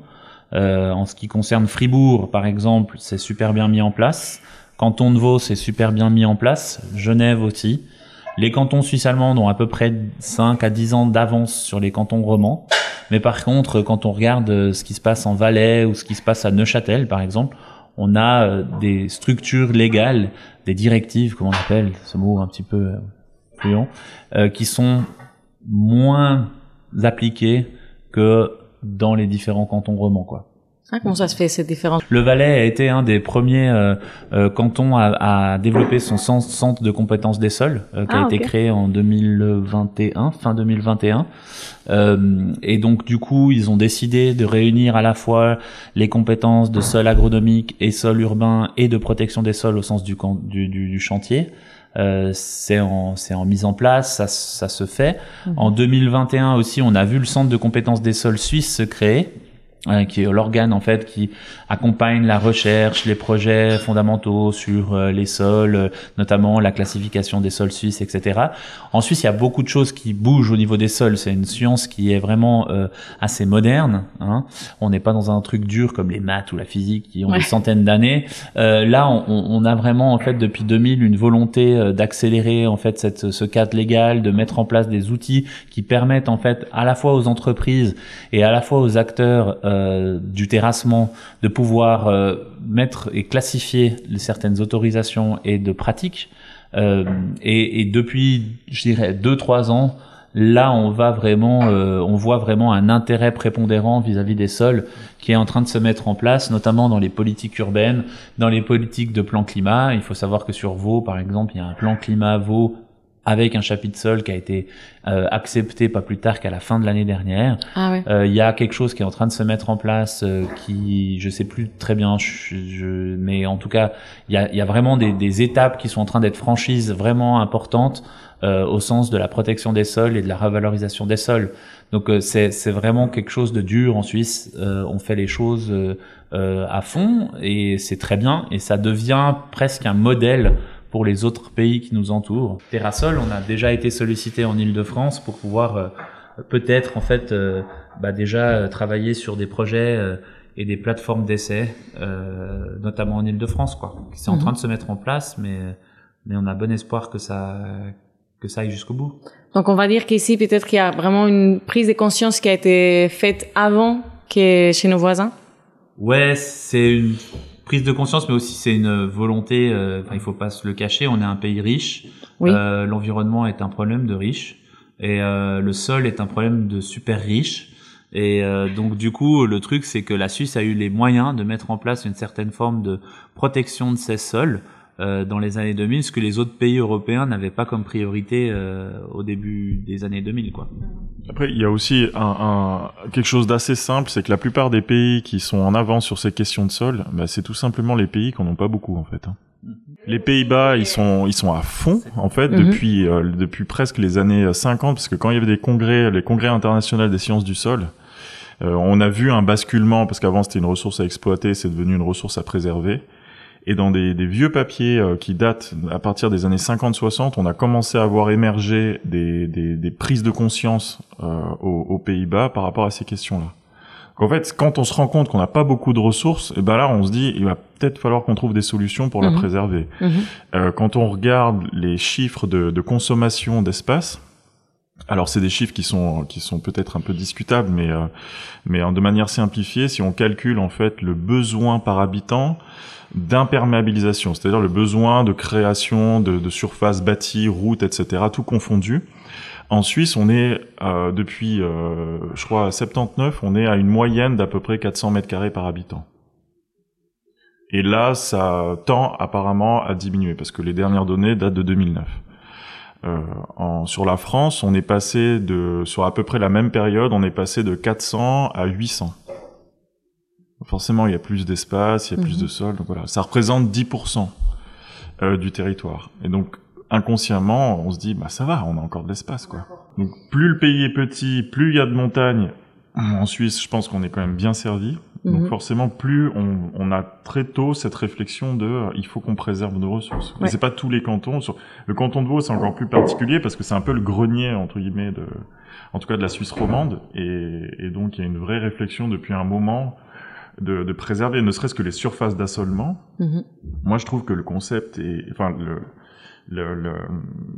Euh, en ce qui concerne Fribourg, par exemple, c'est super bien mis en place. Canton de Vaud, c'est super bien mis en place. Genève aussi. Les cantons suisses allemands ont à peu près 5 à 10 ans d'avance sur les cantons romans. Mais par contre, quand on regarde euh, ce qui se passe en Valais ou ce qui se passe à Neuchâtel, par exemple, on a euh, des structures légales, des directives, comme on appelle, ce mot un petit peu fluent, euh, qui sont moins appliquées que dans les différents cantons romans, quoi. Ah, comment ça se fait cette différence? Le Valais a été un des premiers euh, euh, cantons à, à, développer son centre de compétences des sols, euh, qui a ah, été créé en 2021, fin 2021. Euh, et donc du coup, ils ont décidé de réunir à la fois les compétences de sol agronomique et sol urbain et de protection des sols au sens du, du, du chantier. Euh, c'est en, en mise en place, ça, ça se fait. Mhm. En 2021 aussi, on a vu le centre de compétences des sols suisses se créer euh, qui est l'organe en fait qui accompagne la recherche, les projets fondamentaux sur euh, les sols, euh, notamment la classification des sols suisses, etc. En Suisse, il y a beaucoup de choses qui bougent au niveau des sols. C'est une science qui est vraiment assez moderne. Hein. On n'est pas dans un truc dur comme les maths ou la physique qui ont des centaines d'années. là, on, on, a vraiment en fait depuis 2000 une volonté d'accélérer en fait cette, ce cadre légal, de mettre en place des outils qui permettent en fait à la fois aux entreprises et à la fois aux acteurs euh, du terrassement, de pouvoir euh, mettre et classifier certaines autorisations et de pratiques. Euh, et, depuis, je dirais, deux trois ans, là, on va vraiment, on voit vraiment un intérêt prépondérant vis-à-vis des sols qui est en train de se mettre en place, notamment dans les politiques urbaines, dans les politiques de plan climat. Il faut savoir que sur Vaud, par exemple, il y a un plan climat Vaud avec un chapitre sol qui a été euh, accepté pas plus tard qu'à la fin de l'année dernière. Ah ouais. euh, il y a quelque chose qui est en train de se mettre en place, euh, qui je sais plus très bien, je, je, mais en tout cas, il y a, il y a vraiment des, des, étapes qui sont en train d'être franchises vraiment importantes euh, au sens de la protection des sols et de la revalorisation des sols. Donc euh, c'est c'est vraiment quelque chose de dur en Suisse. on fait les choses à fond et c'est très bien et ça devient presque un modèle pour les autres pays qui nous entourent. Terrasol, on a déjà été sollicité en Ile-de-France pour pouvoir euh, peut-être en fait euh, bah déjà euh, travailler sur des projets et des plateformes d'essai, notamment en Ile-de-France quoi. C'est en mhm. train de se mettre en place, mais mais on a bon espoir que ça que ça aille jusqu'au bout. Donc on va dire qu'ici peut-être qu'il y a vraiment une prise de conscience qui a été faite avant que chez nos voisins? Ouais, c'est une prise de conscience, mais aussi c'est une volonté. Euh, enfin, il faut pas se le cacher. On est un pays riche. Euh, L'environnement est un problème de riche et euh, le sol est un problème de super riche. Et euh, donc du coup, le truc, c'est que la Suisse a eu les moyens de mettre en place une certaine forme de protection de ses sols euh, dans les années 2000, ce que les autres pays européens n'avaient pas comme priorité euh, au début des années 2000. Quoi. Après, il y a aussi un, un quelque chose d'assez simple, c'est que la plupart des pays qui sont en avance sur ces questions de sol, bah, c'est tout simplement les pays qui n'en ont pas beaucoup en fait. Hein. Mm-hmm. Les Pays-Bas, ils sont ils sont à fond en fait mm-hmm. depuis euh, depuis presque les années 50 parce que quand il y avait des congrès, les congrès internationaux des sciences du sol, euh, on a vu un basculement parce qu'avant c'était une ressource à exploiter, c'est devenu une ressource à préserver. Et dans des, des vieux papiers euh, qui datent à partir des années 50-60, on a commencé à voir émerger des, des, des prises de conscience euh, aux, aux Pays-Bas par rapport à ces questions-là. En fait, quand on se rend compte qu'on n'a pas beaucoup de ressources, et eh ben là, on se dit, il va peut-être falloir qu'on trouve des solutions pour la mhm. préserver. Mhm. Euh, quand on regarde les chiffres de, de consommation d'espace, alors c'est des chiffres qui sont qui sont peut-être un peu discutables, mais euh, mais de manière simplifiée, si on calcule en fait le besoin par habitant, d'imperméabilisation, c'est-à-dire le besoin de création de, de surfaces bâties, routes, etc., tout confondu. En Suisse, on est euh, depuis, euh, je crois, 79, on est à une moyenne d'à peu près 400 mètres carrés par habitant. Et là, ça tend apparemment à diminuer parce que les dernières données datent de 2009. Euh, en, sur la France, on est passé de, sur à peu près la même période, on est passé de 400 à 800 forcément il y a plus d'espace, il y a plus de mhm. sol, donc voilà, ça représente 10% euh, du territoire. Et donc inconsciemment, on se dit bah ça va, on a encore de l'espace quoi. Donc plus le pays est petit, plus il y a de montagnes. En Suisse, je pense qu'on est quand même bien servi. Donc mhm. forcément, plus on, on, a très tôt cette réflexion de euh, il faut qu'on préserve nos ressources. Mais c'est pas tous les cantons. Sur, le canton de Vaud, c'est encore plus particulier parce que c'est un peu le grenier entre guillemets de, en tout cas de la Suisse romande. Et, et donc il y a une vraie réflexion depuis un moment de, de préserver ne serait-ce que les surfaces d'assolement. Mm-hmm. Moi, je trouve que le concept est, enfin, le, le, le,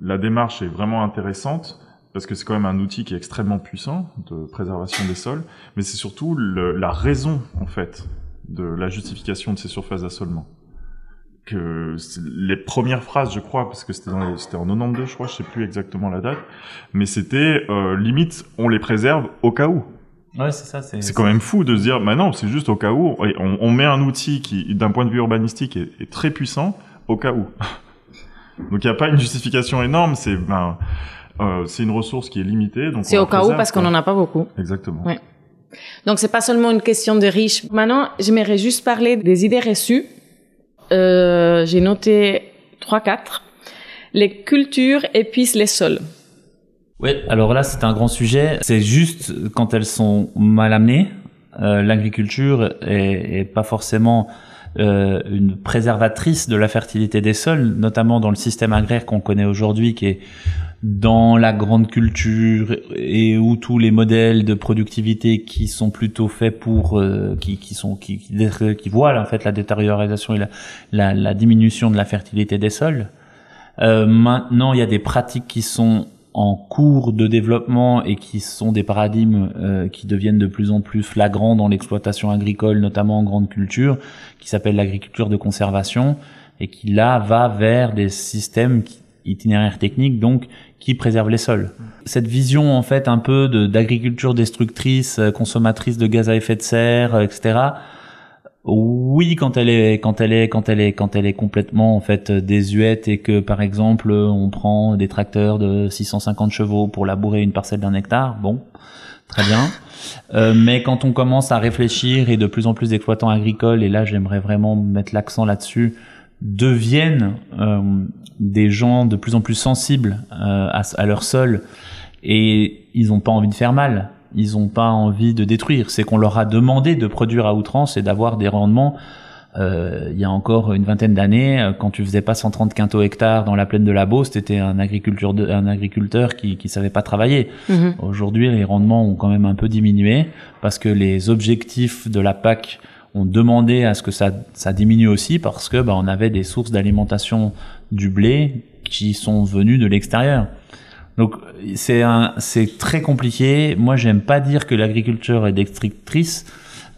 la démarche est vraiment intéressante parce que c'est quand même un outil qui est extrêmement puissant de préservation des sols, mais c'est surtout le, la raison en fait de la justification de ces surfaces d'assolement. Que les premières phrases, je crois, parce que c'était en 92, je crois, je sais plus exactement la date, mais c'était euh, limite, on les préserve au cas où. Ouais, c'est ça. C'est quand même fou de se dire, bah non, c'est juste au cas où. On, on met un outil qui, d'un point de vue urbanistique, est, est très puissant au cas où. donc il n'y a pas une justification énorme. C'est ben, euh, c'est une ressource qui est limitée. Donc c'est au cas où parce qu'on n'en a pas beaucoup. Exactement. Ouais. Donc c'est pas seulement une question de riches. Maintenant, j'aimerais juste parler des idées reçues. Euh, J'ai noté trois quatre. Les cultures épuisent les sols. Oui, alors là c'est un grand sujet. C'est juste quand elles sont mal amenées. euh, l'agriculture est, est, pas forcément euh, une préservatrice de la fertilité des sols, notamment dans le système agraire qu'on connaît aujourd'hui, qui est dans la grande culture et où tous les modèles de productivité qui sont plutôt faits pour euh, qui, qui sont qui, qui, voient en fait la détériorisation et la, la, la diminution de la fertilité des sols. Euh, maintenant, il y a des pratiques qui sont en cours de développement et qui sont des paradigmes euh, qui deviennent de plus en plus flagrants dans l'exploitation agricole, notamment en grande culture, qui s'appelle l'agriculture de conservation et qui là va vers des systèmes itinéraires techniques donc qui préservent les sols. Cette vision en fait un peu d'agriculture destructrice, euh, consommatrice de gaz à effet de serre, euh, etc. Oui, quand elle est quand elle est quand elle est quand elle est complètement en fait désuète et que par exemple on prend des tracteurs de 650 chevaux pour labourer une parcelle d'un hectare, bon, très bien. Euh, mais quand on commence à réfléchir et de plus en plus d'exploitants agricoles et là j'aimerais vraiment mettre l'accent là-dessus deviennent euh, des gens de plus en plus sensibles euh, à, à leur sol et ils n'ont pas envie de faire mal ils n'ont pas envie de détruire. C'est qu'on leur a demandé de produire à outrance et d'avoir des rendements. Euh, il y a encore une vingtaine d'années, euh, quand tu faisais pas 130 quintaux hectares dans la plaine de la Beauce, t'étais un agriculteur, de, un agriculteur qui qui savait pas travailler. Mhm. Aujourd'hui, les rendements ont quand même un peu diminué parce que les objectifs de la PAC ont demandé à ce que ça ça diminue aussi parce que bah, on avait des sources d'alimentation du blé qui sont venues de l'extérieur. Donc c'est un, c'est très compliqué. Moi, j'aime pas dire que l'agriculture est destructrice,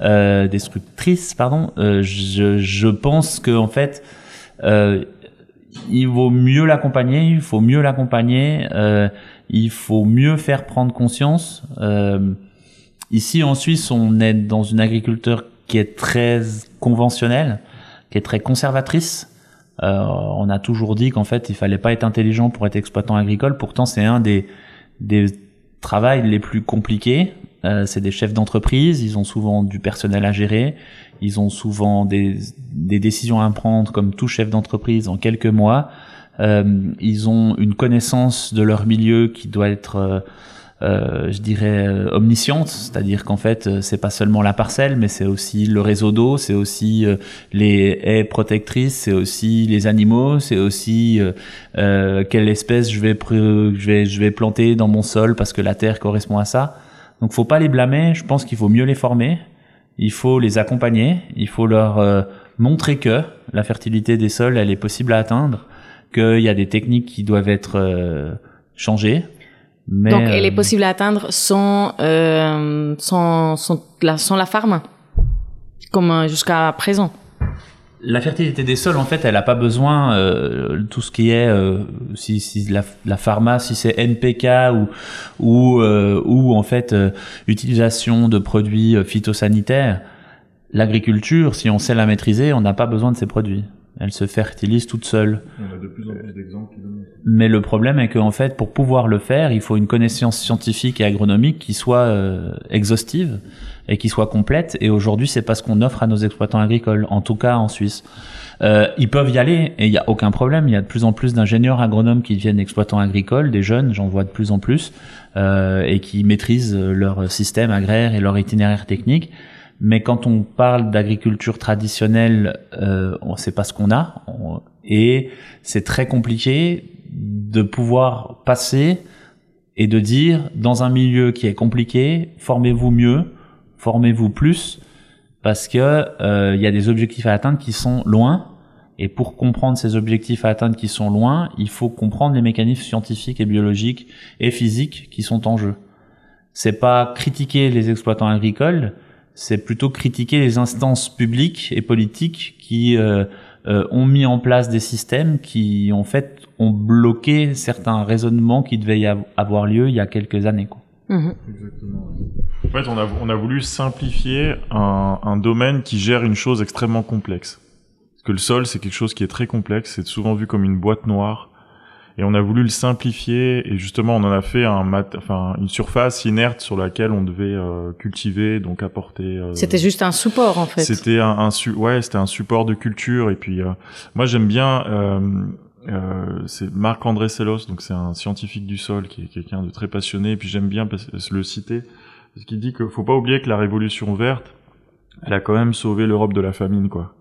euh, destructrice, pardon. Euh, je, je pense que en fait, euh, il vaut mieux l'accompagner. Il faut mieux l'accompagner. Euh, il faut mieux faire prendre conscience. Euh, ici en Suisse, on est dans une agriculture qui est très conventionnelle, qui est très conservatrice. Euh, on a toujours dit qu'en fait, il fallait pas être intelligent pour être exploitant agricole. Pourtant, c'est un des, des travails les plus compliqués. Euh, c'est des chefs d'entreprise, ils ont souvent du personnel à gérer, ils ont souvent des, des décisions à prendre comme tout chef d'entreprise en quelques mois. Euh, ils ont une connaissance de leur milieu qui doit être euh, je dirais euh, omnisciente, c'est-à-dire qu'en fait euh, c'est pas seulement la parcelle, mais c'est aussi le réseau d'eau, c'est aussi les haies protectrices, c'est aussi les animaux, c'est aussi euh, quelle espèce je vais je vais je vais planter dans mon sol parce que la terre correspond à ça. Donc faut pas les blâmer, je pense qu'il faut mieux les former, il faut les accompagner, il faut leur montrer que la fertilité des sols elle est possible à atteindre, qu'il y a des techniques qui doivent être changées donc, elle est euh, possible à atteindre sans, euh, sans, sans, la, sans la farme, comme euh, jusqu'à présent. La fertilité des sols, en fait, elle n'a pas besoin euh, tout ce qui est euh, si, si la, la pharma, si c'est NPK ou ou, euh, ou en fait utilisation de produits phytosanitaires. L'agriculture, si on sait la maîtriser, on n'a pas besoin de ces produits. Elle se fertilise toute seule. On a de plus en plus d'exemples Mais le problème est qu'en fait, pour pouvoir le faire, il faut une connaissance scientifique et agronomique qui soit euh, exhaustive et qui soit complète. Et aujourd'hui, c'est pas ce qu'on offre à nos exploitants agricoles, en tout cas en Suisse. Euh, ils peuvent y aller et il n'y a aucun problème. Il y a de plus en plus d'ingénieurs agronomes qui deviennent exploitants agricoles, des jeunes, j'en vois de plus en plus, euh, et qui maîtrisent leur système agraire et leur itinéraire technique. Mais quand on parle d'agriculture traditionnelle, euh, on sait pas ce qu'on a, et c'est très compliqué de pouvoir passer et de dire dans un milieu qui est compliqué, formez-vous mieux, formez-vous plus, parce que euh, il y a des objectifs à atteindre qui sont loin. Et pour comprendre ces objectifs à atteindre qui sont loin, il faut comprendre les mécanismes scientifiques et biologiques et physiques qui sont en jeu. C'est pas critiquer les exploitants agricoles, c'est plutôt critiquer les instances publiques et politiques qui euh, euh, ont mis en place des systèmes qui en fait ont bloqué certains raisonnements qui devaient y avoir lieu il y a quelques années. Quoi. Mhm. Exactement. En fait, on a, on a voulu simplifier un, un domaine qui gère une chose extrêmement complexe. Parce que le sol, c'est quelque chose qui est très complexe, c'est souvent vu comme une boîte noire et on a voulu le simplifier et justement on en a fait un mat enfin une surface inerte sur laquelle on devait euh, cultiver donc apporter euh, c'était juste un support en fait c'était un, un ouais c'était un support de culture et puis euh, moi j'aime bien c'est Marc André Sellos donc c'est un scientifique du sol qui est quelqu'un de très passionné et puis j'aime bien le citer Parce qu'il dit qu'il faut pas oublier que la révolution verte, elle a quand même sauvé l'Europe de la famine, quoi.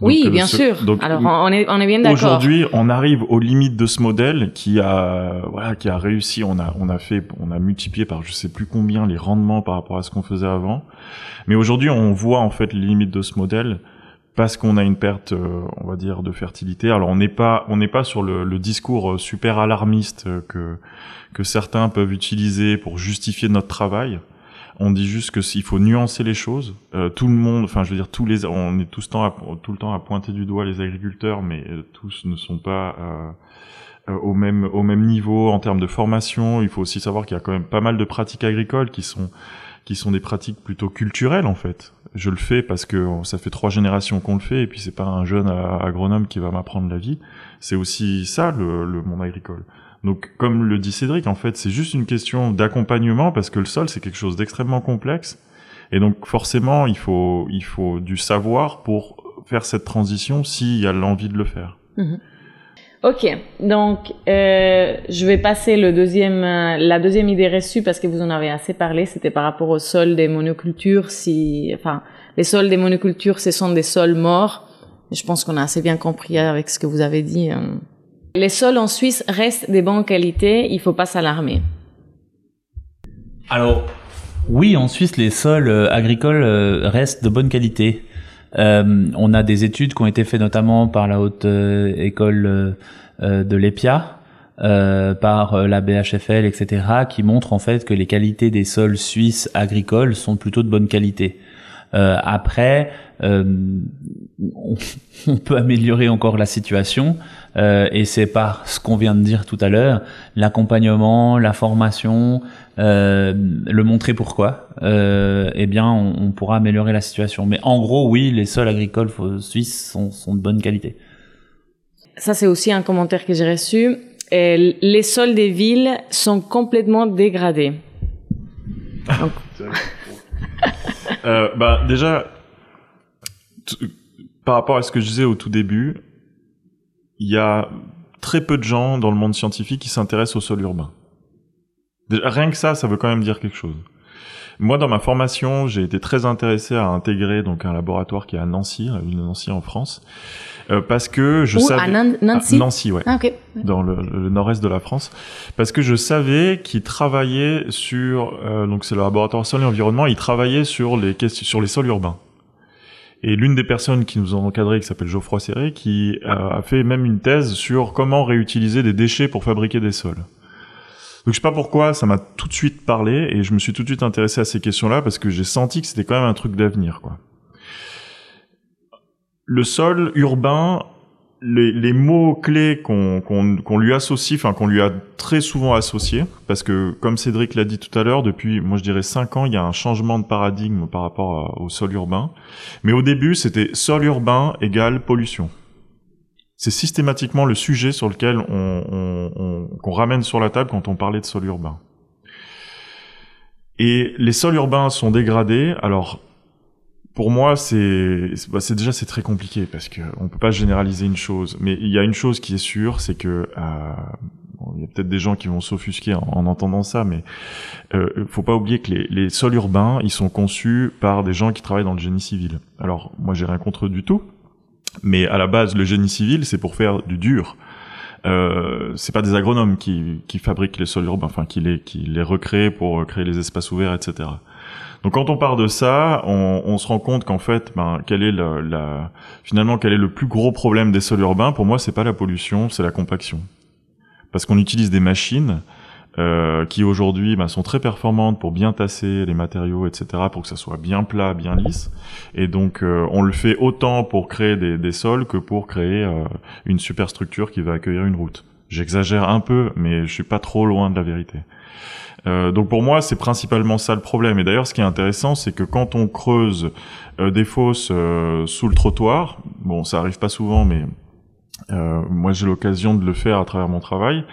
oui, euh, bien sûr. Donc, Alors, on est, on est bien d'accord. Aujourd'hui, on arrive aux limites de ce modèle qui a, voilà, qui a réussi. On a, on a fait, on a multiplié par je sais plus combien les rendements par rapport à ce qu'on faisait avant. Mais aujourd'hui, on voit en fait les limites de ce modèle parce qu'on a une perte, euh, on va dire, de fertilité. Alors, on n'est pas, on n'est pas sur le, le, discours euh, super alarmiste que que certains peuvent utiliser pour justifier notre travail. On dit juste que s'il faut nuancer les choses. Euh, tout le monde, enfin je veux dire tous les, on est tout, le temps à, tout le temps à pointer du doigt les agriculteurs, mais euh, tous ne sont pas euh, au même au même niveau en termes de formation. Il faut aussi savoir qu'il y a quand même pas mal de pratiques agricoles qui sont qui sont des pratiques plutôt culturelles en fait. Je le fais parce que ça fait trois générations qu'on le fait et puis c'est pas un jeune agronome qui va m'apprendre la vie. C'est aussi ça le, monde agricole. Donc, comme le dit Cédric, en fait, c'est juste une question d'accompagnement parce que le sol, c'est quelque chose d'extrêmement complexe. Et donc, forcément, il faut, il faut du savoir pour faire cette transition s'il y a l'envie de le faire. Mhm. Ok, donc euh, je vais passer euh, la deuxième idée reçue parce que vous en avez assez parlé. C'était par rapport au sol des monocultures. Enfin, les sols des monocultures, ce sont des sols morts. Je pense qu'on a assez bien compris avec ce que vous avez dit. Hein. Les sols en Suisse restent de bonne qualité, il faut pas s'alarmer. Alors, oui, en Suisse, les sols euh, agricoles euh, restent de bonne qualité. Euh, on a des études qui ont été faites notamment par la haute école de l'EPIA, par la BHFL, etc., qui montrent en fait que les qualités des sols suisses agricoles sont plutôt de bonne qualité. Après, on, on, peut améliorer encore la situation. Euh, et c'est par ce qu'on vient de dire tout à l'heure, l'accompagnement, la formation, euh, le montrer pourquoi, euh, eh bien, on, pourra améliorer la situation. Mais en gros, oui, les sols agricoles suisses sont, sont de bonne qualité. Ça, c'est aussi un commentaire que j'ai reçu. Et les sols des villes sont complètement dégradés. euh, bah, déjà, par rapport à ce que je disais au tout début, il y a très peu de gens dans le monde scientifique qui s'intéressent au sol urbain. rien que ça, ça veut quand même dire quelque chose. Moi, dans ma formation, j'ai été très intéressé à intégrer donc un laboratoire qui est à Nancy, à Nancy en France, euh, parce que je savais à Nancy, Nancy, ouais, ah, dans le, nord-est de la France, parce que je savais qu'ils travaillaient sur euh, donc c'est le laboratoire sol et environnement, ils travaillaient sur les questions sur les sols urbains. Et l'une des personnes qui nous ont encadrés, qui s'appelle Geoffroy Serré, qui a fait même une thèse sur comment réutiliser des déchets pour fabriquer des sols. Donc je sais pas pourquoi, ça m'a tout de suite parlé et je me suis tout de suite intéressé à ces questions-là parce que j'ai senti que c'était quand même un truc d'avenir, quoi. Le sol urbain, les, mots clés qu'on qu'on lui associe, enfin qu'on lui a très souvent associés, parce que comme Cédric l'a dit tout à l'heure, depuis moi je dirais cinq ans, il y a un changement de paradigme par rapport au sol urbain. Mais au début, c'était sol urbain égale pollution. C'est systématiquement le sujet sur lequel on, ramène sur la table quand on parlait de sol urbain. Et les sols urbains sont dégradés. Alors pour moi, c'est bah, déjà c'est très compliqué parce que on peut pas généraliser une chose. Mais il y a une chose qui est sûre, c'est que euh, il y a peut-être des gens qui vont s'offusquer en, entendant ça, mais euh, faut pas oublier que les, les, sols urbains, ils sont conçus par des gens qui travaillent dans le génie civil. Alors moi, j'ai rien contre du tout, mais à la base, le génie civil, c'est pour faire du dur. Euh, c'est pas des agronomes qui, qui fabriquent les sols urbains, enfin qui les qui les recréent pour créer les espaces ouverts, etc. Donc quand on part de ça, on, on se rend compte qu'en fait, ben, est la, la, finalement quel est le plus gros problème des sols urbains? Pour moi, c'est pas la pollution, c'est la compaction. Parce qu'on utilise des machines euh, qui aujourd'hui ben, sont très performantes pour bien tasser les matériaux, etc., pour que ça soit bien plat, bien lisse. Et donc euh, on le fait autant pour créer des, des sols que pour créer euh, une superstructure qui va accueillir une route. J'exagère un peu, mais je suis pas trop loin de la vérité. Euh, donc pour moi, c'est principalement ça le problème. Et d'ailleurs, ce qui est intéressant, c'est que quand on creuse euh, des fosses euh, sous le trottoir, bon, ça arrive pas souvent, mais moi j'ai l'occasion de le faire à travers mon travail.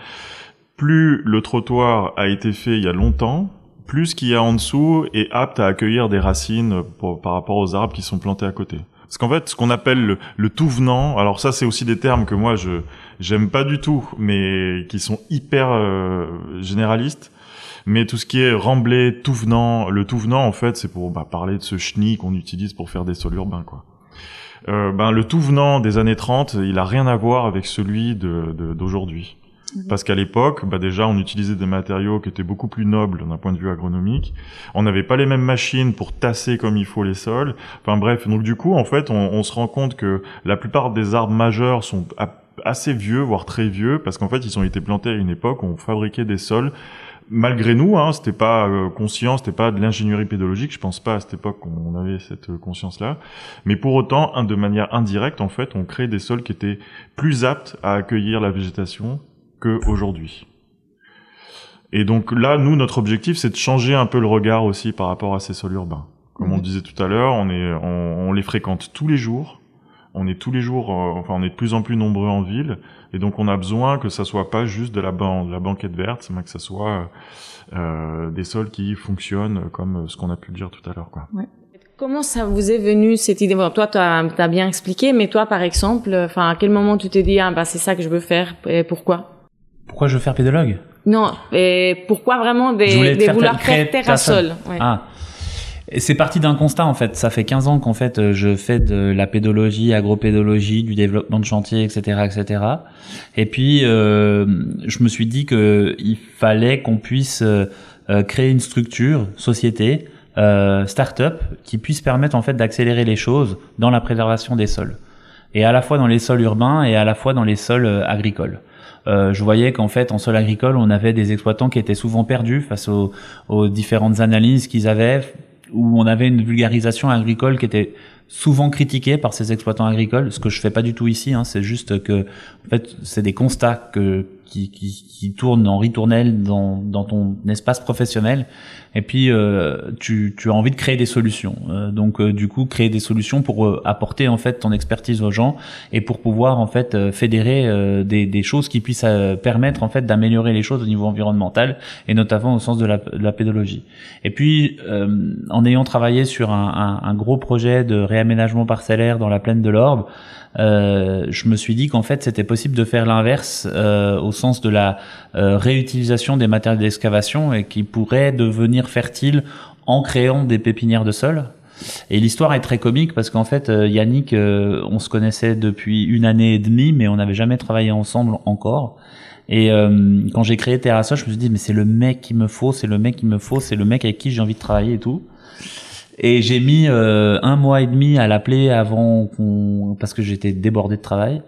Plus le trottoir a été fait il y a longtemps, plus ce qu'il y a en dessous est apte à accueillir des racines par rapport aux arbres qui sont plantés à côté. Parce qu'en fait, ce qu'on appelle le, tout venant, alors ça c'est aussi des termes que moi je j'aime pas du tout, mais qui sont hyper généralistes. Mais tout ce qui est remblai, tout venant, le tout venant en fait, c'est pour bah, parler de ce chenille qu'on utilise pour faire des sols urbains, quoi. Euh, ben, le tout venant des années 30, il a rien à voir avec celui d'aujourd'hui. De, mhm. Parce qu'à l'époque, bah déjà, on utilisait des matériaux qui étaient beaucoup plus nobles d'un point de vue agronomique. On n'avait pas les mêmes machines pour tasser comme il faut les sols. Enfin bref, donc du coup, en fait, on, se rend compte que la plupart des arbres majeurs sont assez vieux, voire très vieux, parce qu'en fait, ils ont été plantés à une époque où on fabriquait des sols malgré nous, hein, c'était pas euh, conscient, c'était pas de l'ingénierie pédologique. Je pense pas à cette époque qu'on avait cette euh, conscience-là. Mais pour autant, de manière indirecte, en fait, on crée des sols qui étaient plus aptes à accueillir la végétation qu'aujourd'hui. Et donc là, nous, notre objectif, c'est de changer un peu le regard aussi par rapport à ces sols urbains. Comme on mhm. disait tout à l'heure, on, est, on, les fréquente tous les jours on est tous les jours, euh, enfin on est de plus en plus nombreux en ville, et donc on a besoin que ça soit pas juste de la, de la banquette verte, mais que ça soit euh, des sols qui fonctionnent comme ce qu'on a pu le dire tout à l'heure. Quoi. Comment ça vous est venu cette idée? Bon, Toi, tu as, bien expliqué, mais toi, par exemple, enfin, à quel moment tu t'es dit, ah, bah, c'est ça que je veux faire, et pourquoi? Pourquoi je veux faire pédologue Non, et pourquoi vraiment des, des vouloir faire terre à sol ouais. Ah, c'est parti d'un constat en fait. Ça fait 15 ans qu'en fait euh, je fais de la pédologie, agropédologie, du développement de chantier, etc., etc. Et puis euh, je me suis dit que il fallait qu'on puisse euh, créer une structure, société, euh, start-up qui puisse permettre en fait d'accélérer les choses dans la préservation des sols et à la fois dans les sols urbains et à la fois dans les sols agricoles. Euh, je voyais qu'en fait en sol agricole on avait des exploitants qui étaient souvent perdus face aux, aux différentes analyses qu'ils avaient où on avait une vulgarisation agricole qui était souvent critiquée par ces exploitants agricoles, ce que je fais pas du tout ici. Hein, c'est juste que, en fait, c'est des constats que qui, qui, qui tournent en ritournelle dans, dans ton espace professionnel et puis euh, tu, tu, as envie de créer des solutions. Euh, donc euh, du coup créer des solutions pour apporter en fait ton expertise aux gens et pour pouvoir en fait fédérer des, des, choses qui puissent permettre en fait d'améliorer les choses au niveau environnemental et notamment au sens de la, de la pédologie. Et puis en ayant travaillé sur un, un, un, gros projet de réaménagement parcellaire dans la plaine de l'Orbe, euh, je me suis dit qu'en fait c'était possible de faire l'inverse euh, au sens de la euh, réutilisation des matériaux d'excavation et qui pourrait devenir fertile en créant des pépinières de sol. Et l'histoire est très comique parce qu'en fait Yannick, on se connaissait depuis une année et demie, mais on n'avait jamais travaillé ensemble encore. Et quand j'ai créé Terrassol, je me suis dit mais c'est le mec qu'il me faut, c'est le mec qu'il me faut, c'est le mec avec qui j'ai envie de travailler et tout. Et j'ai mis euh, un mois et demi à l'appeler avant qu'on parce que j'étais débordé de travail.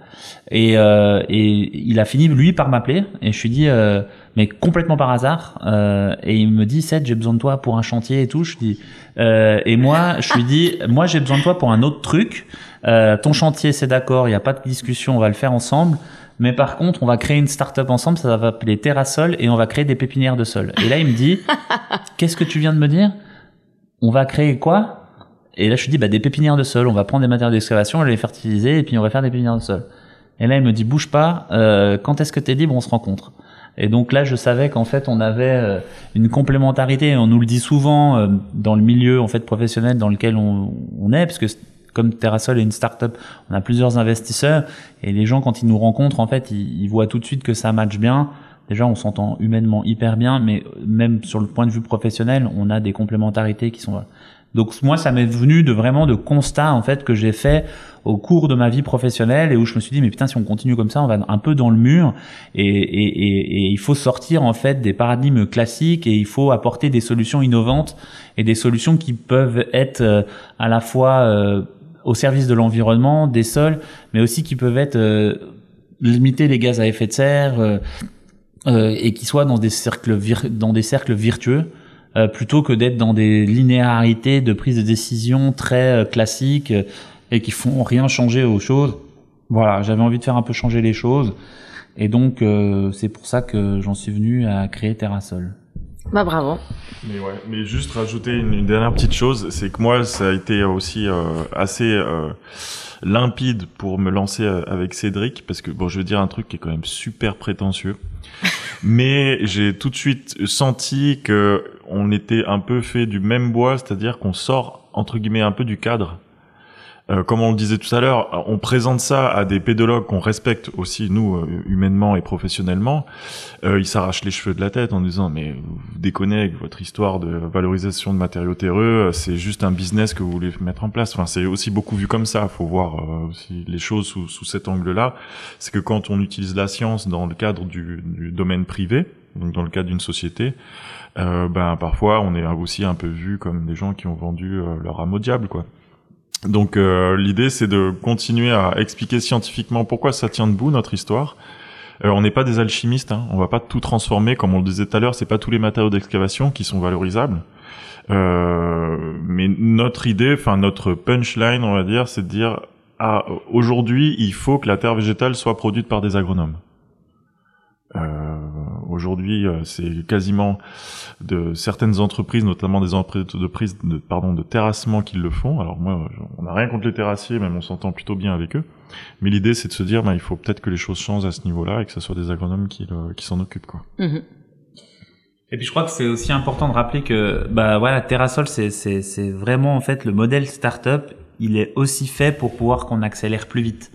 Et, euh, et il a fini lui par m'appeler et je lui dis euh, mais complètement par hasard. Euh, et il me dit Seth j'ai besoin de toi pour un chantier et tout. Je dis euh, et moi je lui dis moi j'ai besoin de toi pour un autre truc. ton chantier c'est d'accord, il n'y a pas de discussion, on va le faire ensemble. Mais par contre, on va créer une start-up ensemble, ça va s'appeler Terrasol et on va créer des pépinières de sol. Et là, il me dit, qu'est-ce que tu viens de me dire? On va créer quoi? Et là, je lui dis, bah, des pépinières de sol. On va prendre des matériaux d'excavation, on les fertiliser, et puis on va faire des pépinières de sol. Et là, il me dit, bouge pas. Euh, quand est-ce que t'es libre? On se rencontre. Et donc là, je savais qu'en fait, on avait euh, une complémentarité. On nous le dit souvent euh, dans le milieu en fait professionnel dans lequel on, on est, parce que comme Terrasol est une start-up, on a plusieurs investisseurs et les gens quand ils nous rencontrent, en fait, ils, ils voient tout de suite que ça match bien déjà on s'entend humainement hyper bien, mais même sur le point de vue professionnel, on a des complémentarités qui sont là. Donc moi, ça m'est venu de vraiment de constats en fait que j'ai fait au cours de ma vie professionnelle et où je me suis dit mais putain si on continue comme ça, on va un peu dans le mur et, et, et, et il faut sortir en fait des paradigmes classiques et il faut apporter des solutions innovantes et des solutions qui peuvent être euh, à la fois euh, au service de l'environnement, des sols, mais aussi qui peuvent être euh, limiter les gaz à effet de serre, euh, et qui soit dans des cercles dans des cercles virtueux euh, plutôt que d'être dans des linéarités de prise de décision très euh, classiques et qui font rien changer aux choses. Voilà, j'avais envie de faire un peu changer les choses et donc c'est pour ça que j'en suis venu à créer Terrasol. Bah bravo. Mais ouais, mais juste rajouter une, dernière petite chose, c'est que moi ça a été aussi assez limpide pour me lancer avec Cédric parce que bon, je veux dire un truc qui est quand même super prétentieux mais j'ai tout de suite senti que on était un peu fait du même bois, c'est-à-dire qu'on sort entre guillemets un peu du cadre. Euh, comme on le disait tout à l'heure, on présente ça à des pédologues qu'on respecte aussi nous euh, humainement et professionnellement. Euh, ils s'arrachent les cheveux de la tête en disant mais vous déconnez avec votre histoire de valorisation de matériaux terreux, c'est juste un business que vous voulez mettre en place. Enfin, c'est aussi beaucoup vu comme ça. Faut voir euh, aussi les choses sous, sous cet angle-là. C'est que quand on utilise la science dans le cadre du, du domaine privé, donc dans le cadre d'une société, euh, ben parfois on est aussi un peu vu comme des gens qui ont vendu leur âme au diable, quoi. Donc euh, l'idée c'est de continuer à expliquer scientifiquement pourquoi ça tient debout notre histoire. Euh, on n'est pas des alchimistes, hein. on va pas tout transformer comme on le disait tout à l'heure. C'est pas tous les matériaux d'excavation qui sont valorisables. Euh, mais notre idée, enfin notre punchline, on va dire, c'est de dire ah aujourd'hui il faut que la terre végétale soit produite par des agronomes. Euh, Aujourd'hui, euh, c'est quasiment de certaines entreprises, notamment des entreprises de, pardon, de terrassement qui le font. Alors moi, on n'a rien contre les terrassiers, même on s'entend plutôt bien avec eux. Mais l'idée, c'est de se dire, bah, il faut peut-être que les choses changent à ce niveau-là et que ce soit des agronomes qui, qui s'en occupent. Quoi. Mhm. Et puis je crois que c'est aussi important de rappeler que bah voilà Terrasol c'est c'est c'est vraiment en fait le modèle startup il est aussi fait pour pouvoir qu'on accélère plus vite.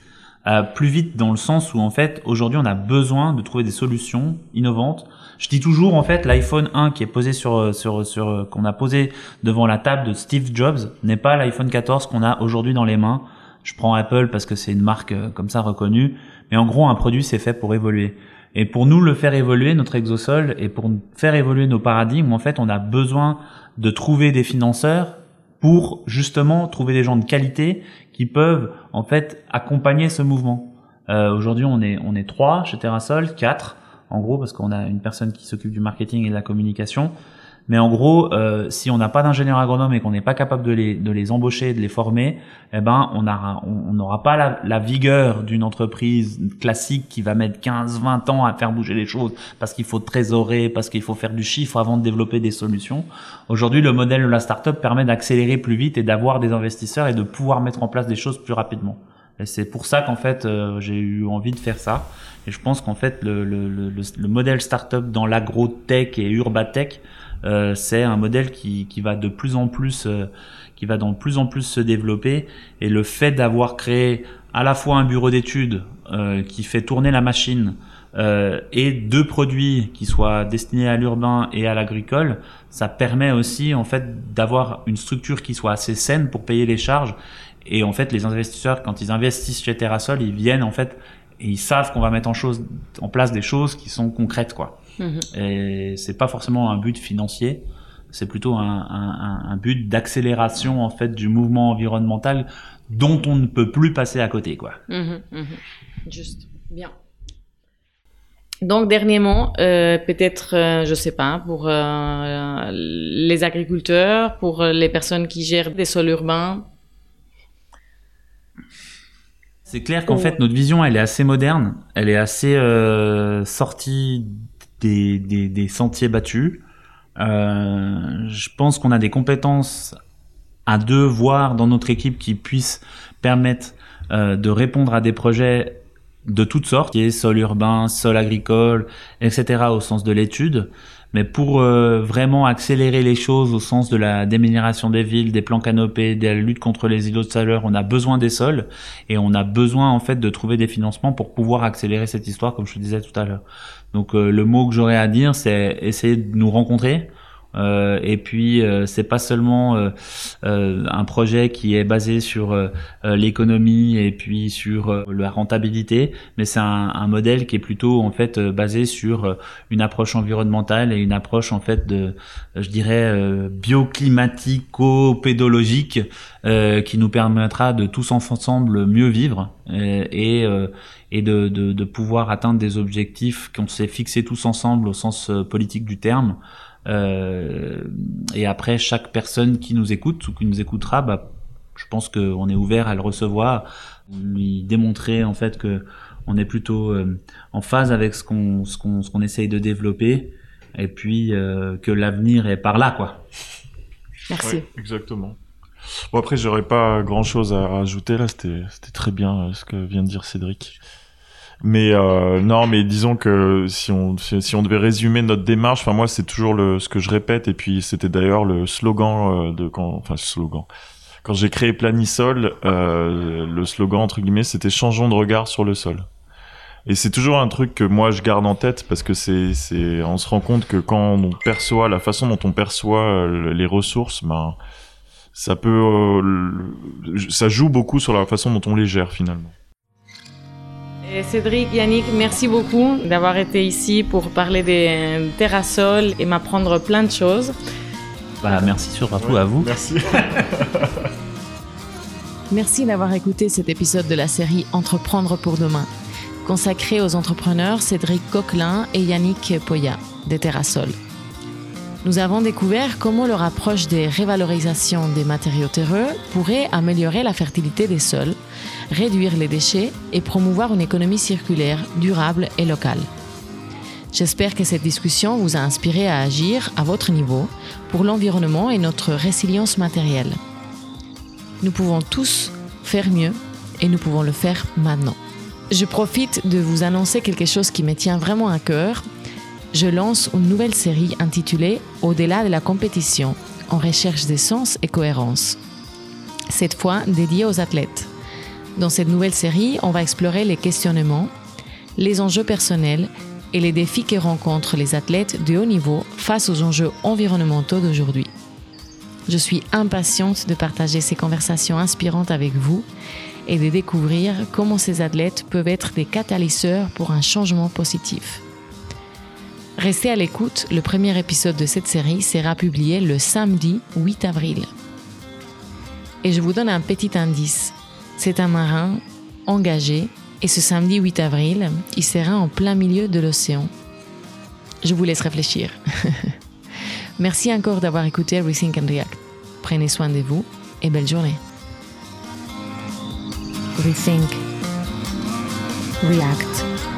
Euh, plus vite dans le sens où en fait aujourd'hui on a besoin de trouver des solutions innovantes. Je dis toujours en fait l'iPhone 1 qui est posé sur euh, sur sur euh, qu'on a posé devant la table de Steve Jobs n'est pas l'iPhone 14 qu'on a aujourd'hui dans les mains. Je prends Apple parce que c'est une marque comme ça reconnue, mais en gros un produit c'est fait pour évoluer. Et pour nous le faire évoluer notre exosol et pour faire évoluer nos paradigmes, en fait, on a besoin de trouver des financeurs pour justement trouver des gens de qualité qui peuvent en fait accompagner ce mouvement. Euh, Aujourd'hui, on est on est trois chez Terrasol, quatre en gros parce qu'on a une personne qui s'occupe du marketing et de la communication. Mais en gros, euh, si on n'a pas d'ingénieur agronome et qu'on n'est pas capable de les, de les embaucher, de les former, eh ben, on n'aura on, n'aura pas la, la vigueur d'une entreprise classique qui va mettre 15, 20 ans à faire bouger les choses parce qu'il faut trésorer, parce qu'il faut faire du chiffre avant de développer des solutions. Aujourd'hui, le modèle de la startup permet d'accélérer plus vite et d'avoir des investisseurs et de pouvoir mettre en place des choses plus rapidement. Et c'est pour ça qu'en fait, euh, j'ai eu envie de faire ça. Et je pense qu'en fait, le, le, le, le modèle startup dans l'agro-tech et urbatech, euh, c'est un modèle qui, qui va de plus en plus euh, qui va de plus en plus se développer et le fait d'avoir créé à la fois un bureau d'études euh, qui fait tourner la machine et deux produits qui soient destinés à l'urbain et à l'agricole, ça permet aussi en fait d'avoir une structure qui soit assez saine pour payer les charges. Et en fait, les investisseurs, quand ils investissent chez Terrasol, ils viennent en fait et ils savent qu'on va mettre en, chose, en place des choses qui sont concrètes, quoi. Mhm. Et c'est pas forcément un but financier, c'est plutôt un, un, un but d'accélération en fait du mouvement environnemental dont on ne peut plus passer à côté, quoi. Mhm, mhm. Juste, bien. Donc dernièrement, euh, peut-être, euh, je sais pas, pour euh, les agriculteurs, pour les personnes qui gèrent des sols urbains. C'est clair qu'en fait notre vision, elle est assez moderne, elle est assez euh, sortie des, sentiers battus. Euh, je pense qu'on a des compétences à deux, voire dans notre équipe qui puissent permettre euh, de répondre à des projets de toutes sortes, qui est sol urbain, sol agricole, etc. au sens de l'étude. Mais pour euh, vraiment accélérer les choses au sens de la déminération des villes, des plans canopés, de la lutte contre les îlots de chaleur, on a besoin des sols et on a besoin en fait de trouver des financements pour pouvoir accélérer cette histoire, comme je te disais tout à l'heure. Donc euh, le mot que j'aurais à dire, c'est essayer de nous rencontrer, euh, et puis euh, c'est pas seulement euh, un projet qui est basé sur l'économie et puis sur la rentabilité, mais c'est un, modèle qui est plutôt en fait basé sur une approche environnementale et une approche en fait de, je dirais, bioclimatico-pédologique qui nous permettra de tous ensemble mieux vivre et de, de, de pouvoir atteindre des objectifs qu'on s'est fixés tous ensemble au sens politique du terme. Euh, et après, chaque personne qui nous écoute ou qui nous écoutera, bah, je pense qu'on est ouvert à le recevoir, lui démontrer en fait que on est plutôt euh, en phase avec ce qu'on ce qu'on ce qu'on essaye de développer, et puis euh, que l'avenir est par là, quoi. Merci. exactement. Bon après, j'aurais pas grand chose à rajouter là. C'était c'était très bien ce que vient de dire Cédric. Mais euh, non, mais disons que si on si, on devait résumer notre démarche, enfin moi c'est toujours le ce que je répète et puis c'était d'ailleurs le slogan euh, de quand enfin slogan quand j'ai créé Planisol, euh, le slogan entre guillemets, c'était changeons de regard sur le sol. Et c'est toujours un truc que moi je garde en tête parce que c'est, c'est, on se rend compte que quand on perçoit la façon dont on perçoit euh, les ressources, ben, ça peut, euh, ça joue beaucoup sur la façon dont on les gère finalement. Cédric, Yannick, merci beaucoup d'avoir été ici pour parler des terrassols et m'apprendre plein de choses. Bah, merci surtout à vous. Merci. merci d'avoir écouté cet épisode de la série Entreprendre pour demain consacré aux entrepreneurs Cédric Coquelin et Yannick Poya des Terrasol. Nous avons découvert comment leur approche des révalorisations des matériaux terreux pourrait améliorer la fertilité des sols, réduire les déchets et promouvoir une économie circulaire, durable et locale. J'espère que cette discussion vous a inspiré à agir à votre niveau pour l'environnement et notre résilience matérielle. Nous pouvons tous faire mieux et nous pouvons le faire maintenant. Je profite de vous annoncer quelque chose qui me tient vraiment à cœur. Je lance une nouvelle série intitulée Au-delà de la compétition, en recherche de sens et cohérence. Cette fois dédiée aux athlètes. Dans cette nouvelle série, on va explorer les questionnements, les enjeux personnels et les défis que rencontrent les athlètes de haut niveau face aux enjeux environnementaux d'aujourd'hui. Je suis impatiente de partager ces conversations inspirantes avec vous et de découvrir comment ces athlètes peuvent être des catalyseurs pour un changement positif. Restez à l'écoute, le premier épisode de cette série sera publié le samedi 8 avril. Et je vous donne un petit indice. C'est un marin engagé et ce samedi 8 avril, il sera en plein milieu de l'océan. Je vous laisse réfléchir. Merci encore d'avoir écouté Everything Can React. Prenez soin de vous et belle journée. rethink, react.